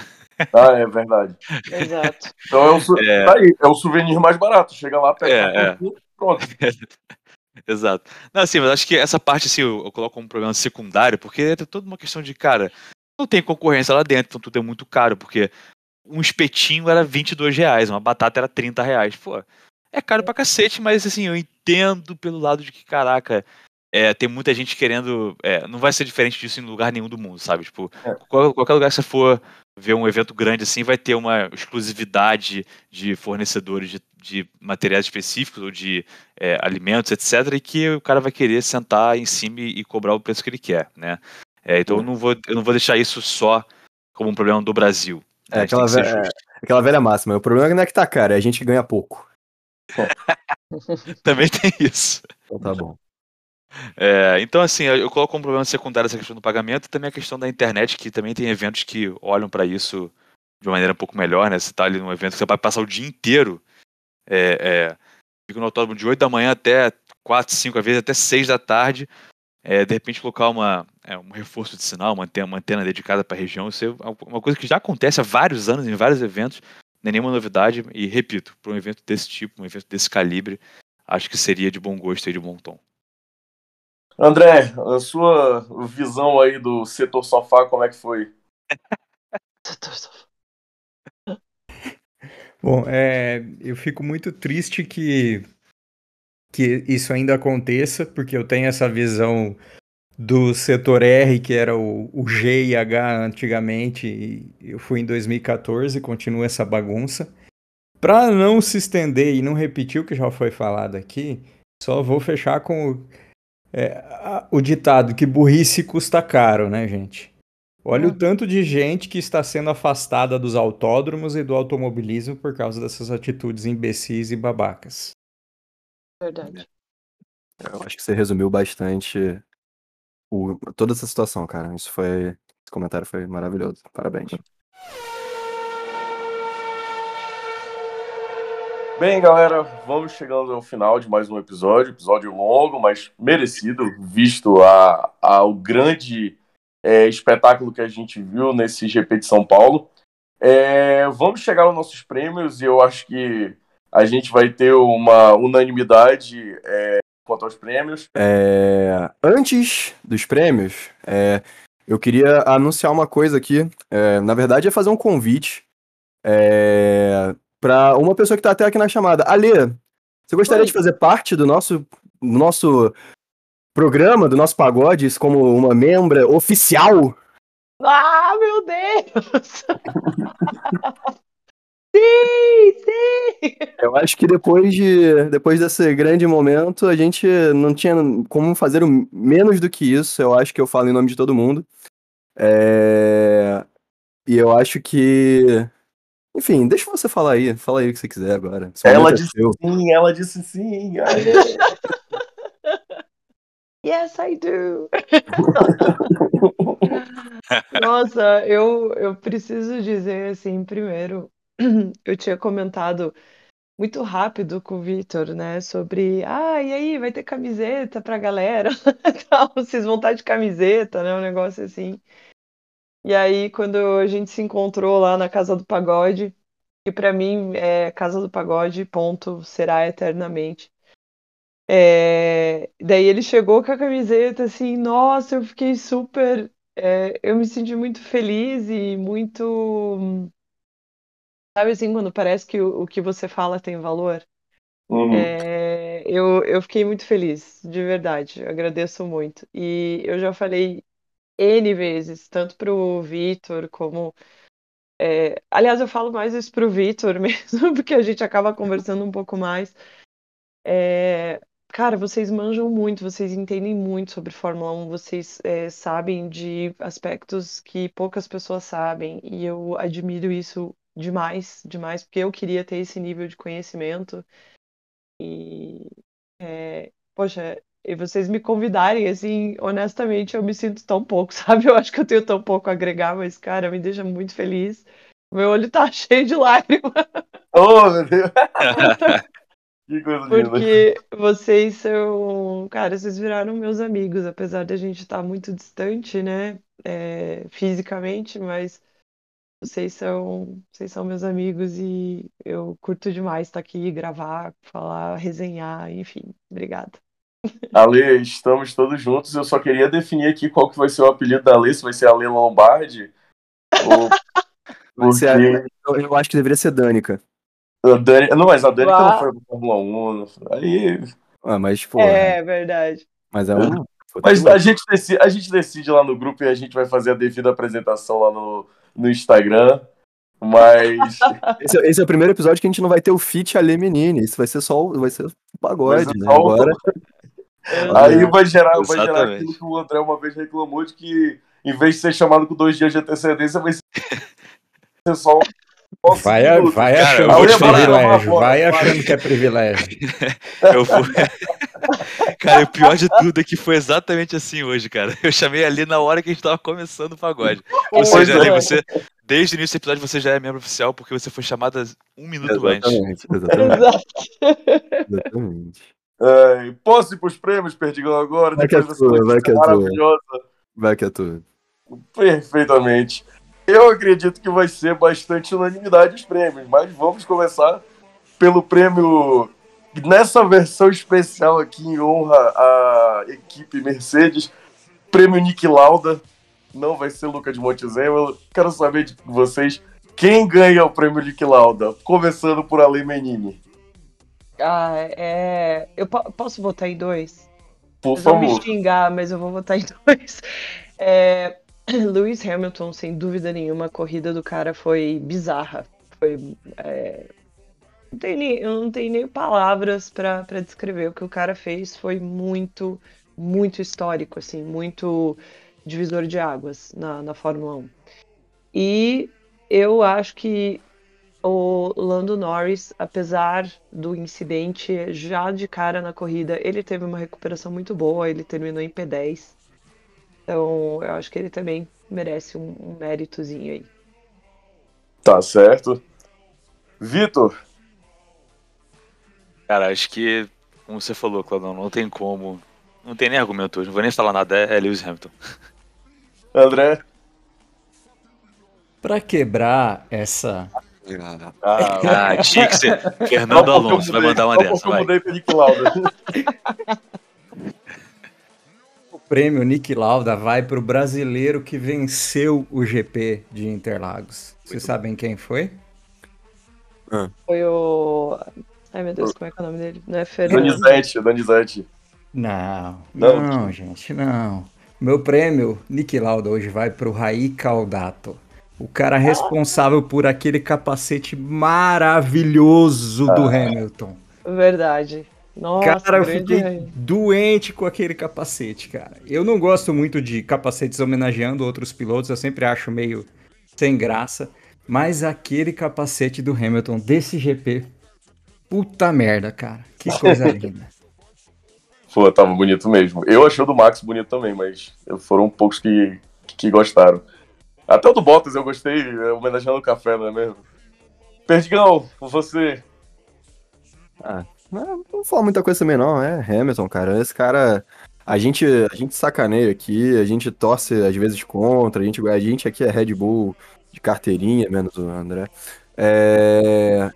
Ah, é verdade. Exato. Então é o, é... Tá aí, é o souvenir mais barato. Chega lá, pega é, o é. pronto. [LAUGHS] Exato. Não, assim, mas acho que essa parte assim, eu, eu coloco como um problema secundário, porque é toda uma questão de, cara, não tem concorrência lá dentro, então tudo é muito caro, porque um espetinho era 22 reais, uma batata era 30 reais. Pô, é caro pra cacete, mas assim, eu entendo pelo lado de que, caraca, é, tem muita gente querendo. É, não vai ser diferente disso em lugar nenhum do mundo, sabe? Tipo, é. qualquer lugar que você for ver um evento grande assim, vai ter uma exclusividade de fornecedores de, de materiais específicos ou de é, alimentos, etc., e que o cara vai querer sentar em cima e cobrar o preço que ele quer, né? É, então eu não, vou, eu não vou deixar isso só como um problema do Brasil. É, né? aquela, velha, é, aquela velha máxima. O problema não é que tá caro, é a gente que ganha pouco. [LAUGHS] Também tem isso. Então tá bom. É, então, assim, eu coloco como problema secundário essa questão do pagamento e também a questão da internet, que também tem eventos que olham para isso de uma maneira um pouco melhor, né? Você tá ali num evento que você vai passar o dia inteiro, é, é, fica no autódromo de 8 da manhã até 4, 5, às vezes até 6 da tarde, é, de repente colocar uma, é, um reforço de sinal, uma antena, uma antena dedicada para a região, isso é uma coisa que já acontece há vários anos em vários eventos, não é nenhuma novidade, e repito, para um evento desse tipo, um evento desse calibre, acho que seria de bom gosto e de bom tom. André, a sua visão aí do setor sofá, como é que foi? [LAUGHS] setor sofá. Bom, é, eu fico muito triste que que isso ainda aconteça, porque eu tenho essa visão do setor R, que era o, o G e H antigamente, e eu fui em 2014, continua essa bagunça. Para não se estender e não repetir o que já foi falado aqui, só vou fechar com o, é, a, o ditado que burrice custa caro, né, gente? Olha o tanto de gente que está sendo afastada dos autódromos e do automobilismo por causa dessas atitudes imbecis e babacas. Verdade. Eu acho que você resumiu bastante o- toda essa situação, cara. Isso foi. Esse comentário foi maravilhoso. Parabéns. Bem, galera, vamos chegando ao final de mais um episódio. Episódio longo, mas merecido, visto a, a- o grande é, espetáculo que a gente viu nesse GP de São Paulo. É, vamos chegar aos nossos prêmios e eu acho que a gente vai ter uma unanimidade é, quanto aos prêmios. É, antes dos prêmios, é, eu queria anunciar uma coisa aqui. É, na verdade, é fazer um convite é, para uma pessoa que está até aqui na chamada. Alê, você gostaria Oi. de fazer parte do nosso, do nosso programa, do nosso pagodes, como uma membra oficial? Ah, meu Deus! [LAUGHS] Eu acho que depois, de, depois desse grande momento, a gente não tinha como fazer o menos do que isso. Eu acho que eu falo em nome de todo mundo. É, E eu acho que. Enfim, deixa você falar aí. Fala aí o que você quiser agora. Ela é disse seu. sim, ela disse sim. [LAUGHS] Yes, I do! [LAUGHS] Nossa, eu, eu preciso dizer assim, primeiro, [CLEARS THROAT] eu tinha comentado muito rápido com o Vitor, né, sobre, ah, e aí, vai ter camiseta pra galera? [LAUGHS] Tal, Vocês vão estar de camiseta, né, um negócio assim. E aí, quando a gente se encontrou lá na Casa do Pagode, que pra mim é Casa do Pagode, ponto, será eternamente. É, Daí ele chegou com a camiseta assim, nossa, eu fiquei super. é, eu me senti muito feliz e muito. Sabe assim, quando parece que o, o que você fala tem valor? Uhum. É, eu, eu fiquei muito feliz, de verdade, agradeço muito. E eu já falei N vezes, tanto pro Vitor como. é, aliás, eu falo mais isso pro Vitor [LAUGHS] mesmo, porque a gente acaba conversando um pouco mais. É, cara, vocês manjam muito, vocês entendem muito sobre Fórmula 1, vocês é, sabem de aspectos que poucas pessoas sabem, e eu admiro isso demais, demais, porque eu queria ter esse nível de conhecimento. E, é, poxa, e vocês me convidarem, assim, honestamente, eu me sinto tão pouco, [LAUGHS] sabe? Eu acho que eu tenho tão pouco a agregar, mas, cara, me deixa muito feliz. Meu olho tá [LAUGHS] cheio de lágrimas. [LAUGHS] Oh, meu Deus. que coisa linda. Porque vocês são, cara, vocês viraram meus amigos, apesar de a gente estar muito distante, né, é, fisicamente, mas vocês são, vocês são meus amigos e eu curto demais estar aqui, gravar, falar, resenhar, enfim, obrigada. [LAUGHS] Ale, estamos todos juntos. Eu só queria definir aqui qual que vai ser o apelido da Ale, se vai ser Ale Lombardi ou [LAUGHS] Vai ser a- porque eu, eu acho que deveria ser Danica. a Dani... Não, mas a Danica Uau. não foi pra Fórmula 1. não foi- Aí... Ah, mas, pô. É, verdade. Mas é um. [LAUGHS] Mas a gente, decide, a gente decide lá no grupo e a gente vai fazer a devida apresentação lá no, no Instagram. Mas [LAUGHS] Esse, é- esse é o primeiro episódio que a gente não vai ter o Alê Menine. Isso vai ser só o, vai ser o pagode, ser né? só Agora. aí vai gerar, vai gerar aquilo que o André uma vez reclamou de que em vez de ser chamado com dois dias de antecedência, vai ser só Vai, vai Cara, achando vou que é privilégio, vai achando que é privilégio. [LAUGHS] Eu vou. cara, o pior de tudo é que foi exatamente assim hoje, cara. Eu chamei ali na hora que a gente tava começando o pagode. Ou seja, Ali, você, desde o início do episódio, você já é membro oficial porque você foi chamada um minuto antes. Exatamente, [LAUGHS] exatamente. Exatamente. É, posso ir pros prêmios, Perdigão, agora? Vai que é tua, vai que é tua. Vai que é tudo. Perfeitamente. Eu acredito que vai ser bastante unanimidade os prêmios, mas vamos começar pelo prêmio nessa versão especial aqui em honra à equipe Mercedes, prêmio Nick Lauda. Não vai ser Luca de Montezemolo. Quero saber de vocês quem ganha o prêmio Nick Lauda, começando por Ale Menini. Ah, é... Eu po- posso votar em dois? Por Vocês vão me favor. xingar, mas eu vou votar em [LAUGHS] dois. É, [CLEARS THROAT] Lewis Hamilton, sem dúvida nenhuma, a corrida do cara foi bizarra. Foi. é, não tem nem, eu não tenho nem palavras pra descrever. O que o cara fez foi muito, muito histórico, assim, muito divisor de águas na, na Fórmula 1. E eu acho que o Lando Norris, apesar do incidente já de cara na corrida, ele teve uma recuperação muito boa, ele terminou em P10. Então, eu acho que ele também merece um, um méritozinho aí. Tá certo. Vitor, Cara, acho que, como você falou, Claudão, não tem como. Não tem nem argumento hoje, não vou nem falar nada, é, é Lewis Hamilton. [LAUGHS] André. Pra quebrar essa. Ah, Ah, tinha que ser. [LAUGHS] Fernando Alonso vai mandar uma dessa, eu vai. mudei Lauda. [LAUGHS] O prêmio Nick Lauda vai pro brasileiro que venceu o GP de Interlagos. Vocês sabem quem foi? Foi o. Ai meu Deus, como é que é o nome dele? Não é Fernando. Donizete, Donizete. Não, Não. não, gente, não. Meu prêmio Nick Lauda hoje vai pro Raí Caldato. O cara responsável por aquele capacete maravilhoso do Hamilton. Verdade. Nossa, Cara, eu fiquei rei. doente com aquele capacete, cara. Eu não gosto muito de capacetes homenageando outros pilotos, eu sempre acho meio sem graça. Mas aquele capacete do Hamilton desse GP, puta merda, cara. Que [LAUGHS] coisa linda. Pô, tava bonito mesmo. Eu achei o do Max bonito também, mas foram poucos que, que gostaram. Até o do Bottas eu gostei, é, homenageando o café, não é mesmo? Perdigão, você. Não, não fala muita coisa também, não. É Hamilton, cara. Esse cara. A gente, a gente sacaneia aqui, a gente torce às vezes contra, a gente, a gente aqui é Red Bull de carteirinha, menos o André. É,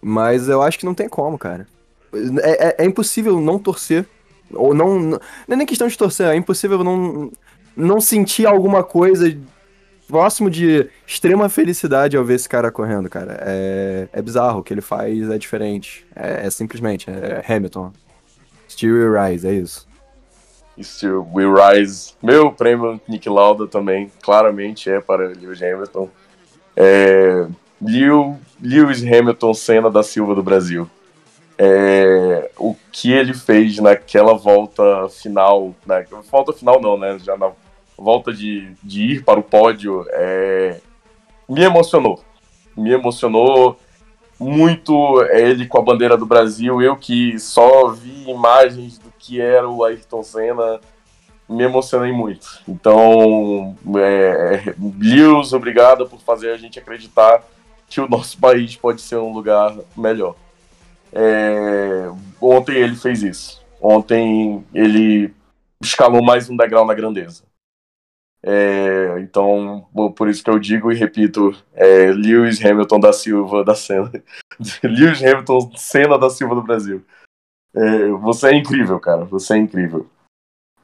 mas eu acho que não tem como, cara. É, é- é impossível não torcer. Ou não. Não é nem questão de torcer, é impossível não, não sentir alguma coisa próximo de extrema felicidade ao ver esse cara correndo, cara. É, é bizarro, o que ele faz é diferente. É, é simplesmente, é Hamilton. Still will rise, é isso. Still Will Rise. Meu prêmio Nick Lauda também, claramente é para Lewis Hamilton. É, Lew- Lewis Hamilton, Senna da Silva do Brasil. É, o que ele fez naquela volta final, na volta final não, né? Já na volta de, de ir para o pódio, é, me emocionou. Me emocionou muito ele com a bandeira do Brasil. Eu que só vi imagens do que era o Ayrton Senna, me emocionei muito. Então, é, é, Lewis, obrigado por fazer a gente acreditar que o nosso país pode ser um lugar melhor. É, ontem ele fez isso. Ontem ele escalou mais um degrau na grandeza. É, então, por isso que eu digo e repito, é, Lewis Hamilton da Silva da Senna. [LAUGHS] Lewis Hamilton Senna da Silva do Brasil. É, você é incrível, cara. Você é incrível.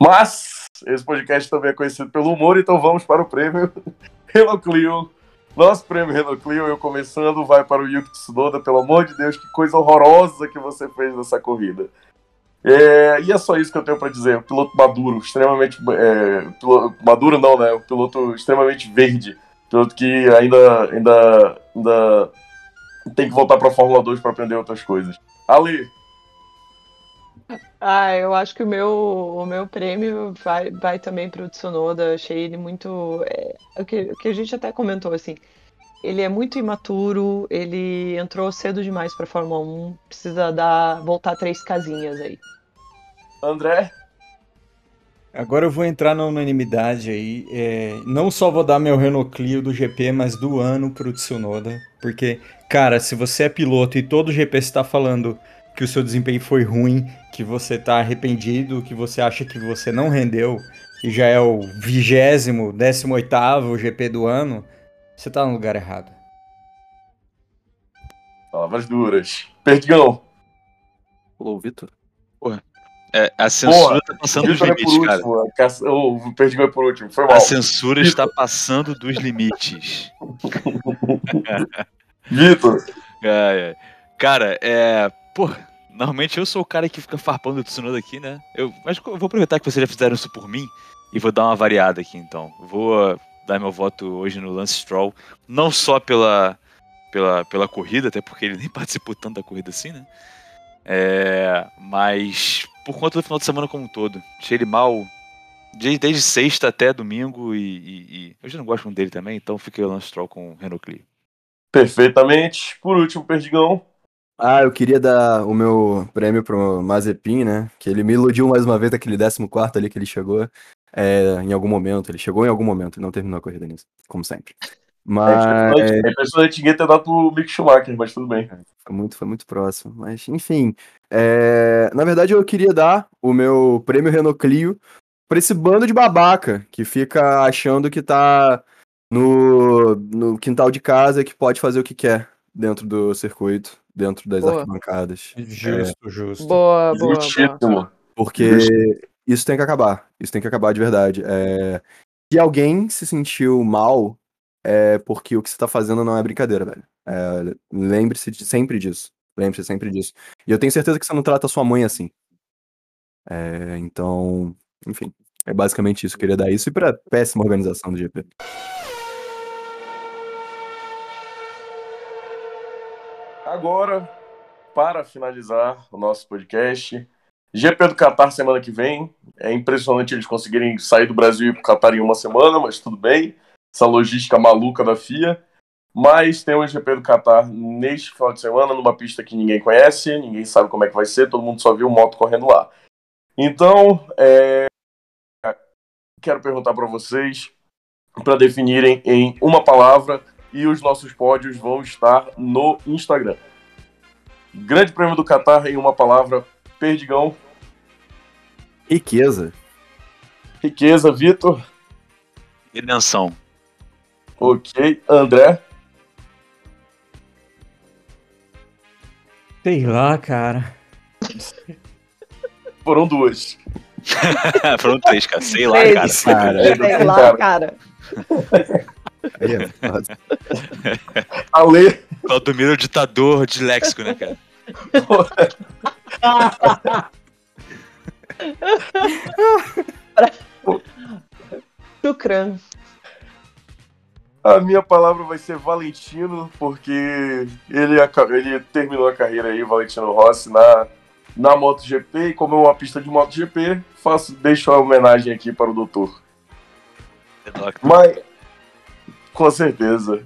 Mas esse podcast também é conhecido pelo humor, então vamos para o prêmio [LAUGHS] Renault Clio. Nosso prêmio Renault Clio, eu começando, vai para o Yuki Tsunoda. Pelo amor de Deus, que coisa horrorosa que você fez nessa corrida. É, e é só isso que eu tenho para dizer. O piloto maduro, extremamente. É, piloto, maduro não, né? O piloto extremamente verde. Piloto que ainda, ainda, ainda tem que voltar para a Fórmula 2 para aprender outras coisas. Ali, Ah, eu acho que o meu, o meu prêmio vai, vai também pro Tsunoda. Achei ele muito. é, o, que, o que a gente até comentou, assim. Ele é muito imaturo, ele entrou cedo demais pra Fórmula 1. Precisa dar, voltar três casinhas aí. André. Agora eu vou entrar na unanimidade aí. É, não só vou dar meu Renault Clio do GP, mas do ano pro Tsunoda. Porque, cara, se você é piloto e todo GP está falando que o seu desempenho foi ruim, que você tá arrependido, que você acha que você não rendeu, e já é o vigésimo, décimo oitavo GP do ano, você tá no lugar errado. Palavras duras. Perdigão. Ô, Vitor. É, a censura Porra, tá passando dos é limites, cara. último. O Perdigão é por último. Foi mal. A censura está passando dos limites. [LAUGHS] Vitor. É, é. Cara, é. Pô, Normalmente eu sou o cara que fica farpando o Tsunoda aqui, né? Eu, mas eu vou aproveitar que vocês já fizeram isso por mim e vou dar uma variada aqui então. Vou dar meu voto hoje no Lance Stroll, não só pela, pela, pela corrida, até porque ele [LAUGHS] nem participou tanto da corrida assim, né? É, mas por conta do final de semana como um todo. Achei ele mal desde, desde sexta até domingo e, e, e, eu já não gosto muito dele também, então fiquei o Lance Stroll com o Renault Clio. Perfeitamente. Por último, Perdigão. Ah, eu queria dar o meu prêmio pro Mazepin, né? Que ele me iludiu mais uma vez aquele 14 ali que ele chegou. É, em algum momento, ele chegou em algum momento e não terminou a corrida nisso, como sempre. Mas. É impressionante ninguém ter dado pro Mick Schumacher, mas tudo bem. Foi muito, foi muito próximo. Mas, enfim. É... Na verdade, eu queria dar o meu prêmio Renault Clio pra esse bando de babaca que fica achando que tá no, no quintal de casa que pode fazer o que quer dentro do circuito, dentro das Boa. arquibancadas. Justo, justo. Boa, boa, boa. Justíssimo. Porque isso tem que acabar. Isso tem que acabar de verdade. É... Se alguém se sentiu mal, é porque o que você tá fazendo não é brincadeira, velho. É, Lembre-se de- sempre disso. Lembre-se sempre disso. E eu tenho certeza que você não trata sua mãe assim. É, então, enfim. É basicamente isso. Eu queria dar isso e pra péssima organização do GP. Agora, para finalizar o nosso podcast, GP do Qatar semana que vem. É impressionante eles conseguirem sair do Brasil e ir pro Qatar em uma semana, mas tudo bem. Essa logística maluca da FIA. Mas tem o GP do Qatar neste final de semana, numa pista que ninguém conhece, ninguém sabe como é que vai ser, todo mundo só viu moto correndo lá. Então, é, quero perguntar para vocês para definirem em uma palavra e os nossos pódios vão estar no Instagram. Grande Prêmio do Qatar em uma palavra, Perdigão, Riqueza. riqueza, Vitor, Redenção. ok, André, Sei lá, cara. foram duas. [LAUGHS] Foram três, cara. Sei lá, cara. Cara, Sei lá, cara. aí é foda. Ale, Claudomiro é o ditador disléxico, né, cara? [LAUGHS] [LAUGHS] Shukran. a minha palavra vai ser Valentino, porque ele, ele terminou a carreira aí, Valentino Rossi, na, na MotoGP, e como é uma pista de MotoGP, faço, deixo a homenagem aqui para o doutor. Mas, com certeza.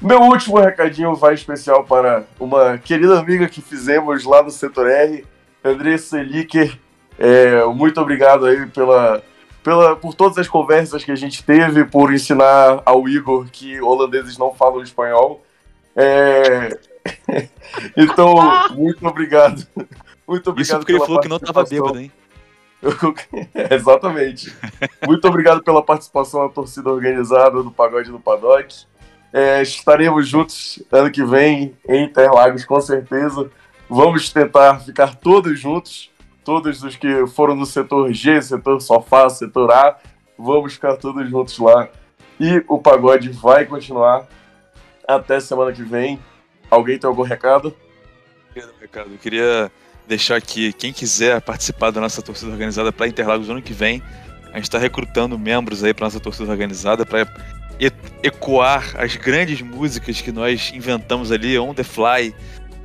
Meu último recadinho vai especial para uma querida amiga que fizemos lá no Setor R, Andressa Eliker. É, muito obrigado aí pela, pela, por todas as conversas que a gente teve, por ensinar ao Igor que holandeses não falam espanhol. É, [LAUGHS] então, muito obrigado. Muito obrigado Isso porque ele falou que não tava participação. bêbado, hein? É, [LAUGHS] Exatamente. Muito obrigado pela participação da torcida organizada do Pagode do Paddock. É, estaremos juntos ano que vem em Interlagos, com certeza. Vamos tentar ficar todos juntos, todos os que foram no setor G, setor sofá, setor A. Vamos ficar todos juntos lá. E o pagode vai continuar até semana que vem. Alguém tem algum recado? Ricardo, eu queria deixar aqui, quem quiser participar da nossa torcida organizada para Interlagos no ano que vem, a gente está recrutando membros aí para nossa torcida organizada para ecoar as grandes músicas que nós inventamos ali on the fly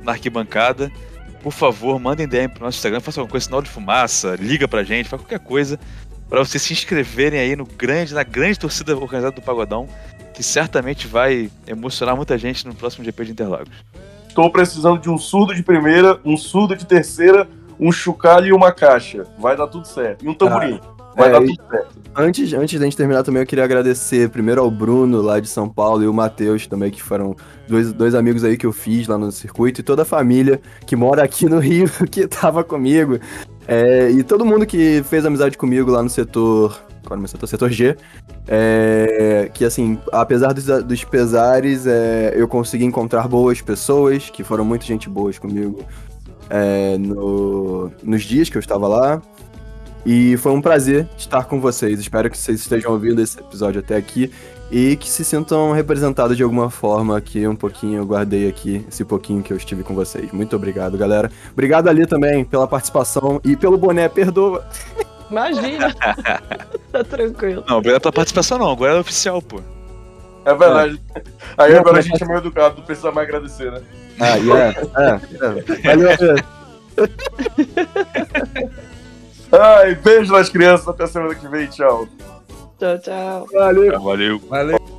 na arquibancada. Por favor, mandem DM pro nosso Instagram, façam alguma coisa, sinal de fumaça, liga pra gente, faz qualquer coisa para vocês se inscreverem aí no grande, na grande torcida organizada do Pagodão, que certamente vai emocionar muita gente no próximo GP de Interlagos. Estou precisando de um surdo de primeira, um surdo de terceira, um chocalho e uma caixa. Vai dar tudo certo. E um tamborim. Vai é, dar tudo certo. Antes, antes da gente terminar também, eu queria agradecer primeiro ao Bruno, lá de São Paulo, e o Matheus também, que foram dois, dois amigos aí que eu fiz lá no circuito, e toda a família que mora aqui no Rio, [LAUGHS] que tava comigo. É, e todo mundo que fez amizade comigo lá no setor. Qual é o meu setor? Setor G. É, que assim, apesar dos, dos pesares, é, eu consegui encontrar boas pessoas, que foram muito gente boas comigo é, no- nos dias que eu estava lá. E foi um prazer estar com vocês. Espero que vocês estejam ouvindo esse episódio até aqui e que se sintam representados de alguma forma aqui, um pouquinho. Eu guardei aqui esse pouquinho que eu estive com vocês. Muito obrigado, galera. Obrigado ali também pela participação e pelo boné, perdoa. [LAUGHS] Imagina. [LAUGHS] tá tranquilo. Não, obrigado pela participação não, agora é oficial, pô. É verdade. Aí Não, agora a gente é mais educado, não precisa mais agradecer, né? Ah, e é, [LAUGHS] é, é. Valeu. Ai, beijo nas crianças, até semana que vem, tchau. Tchau, tchau. Valeu. Valeu. Valeu.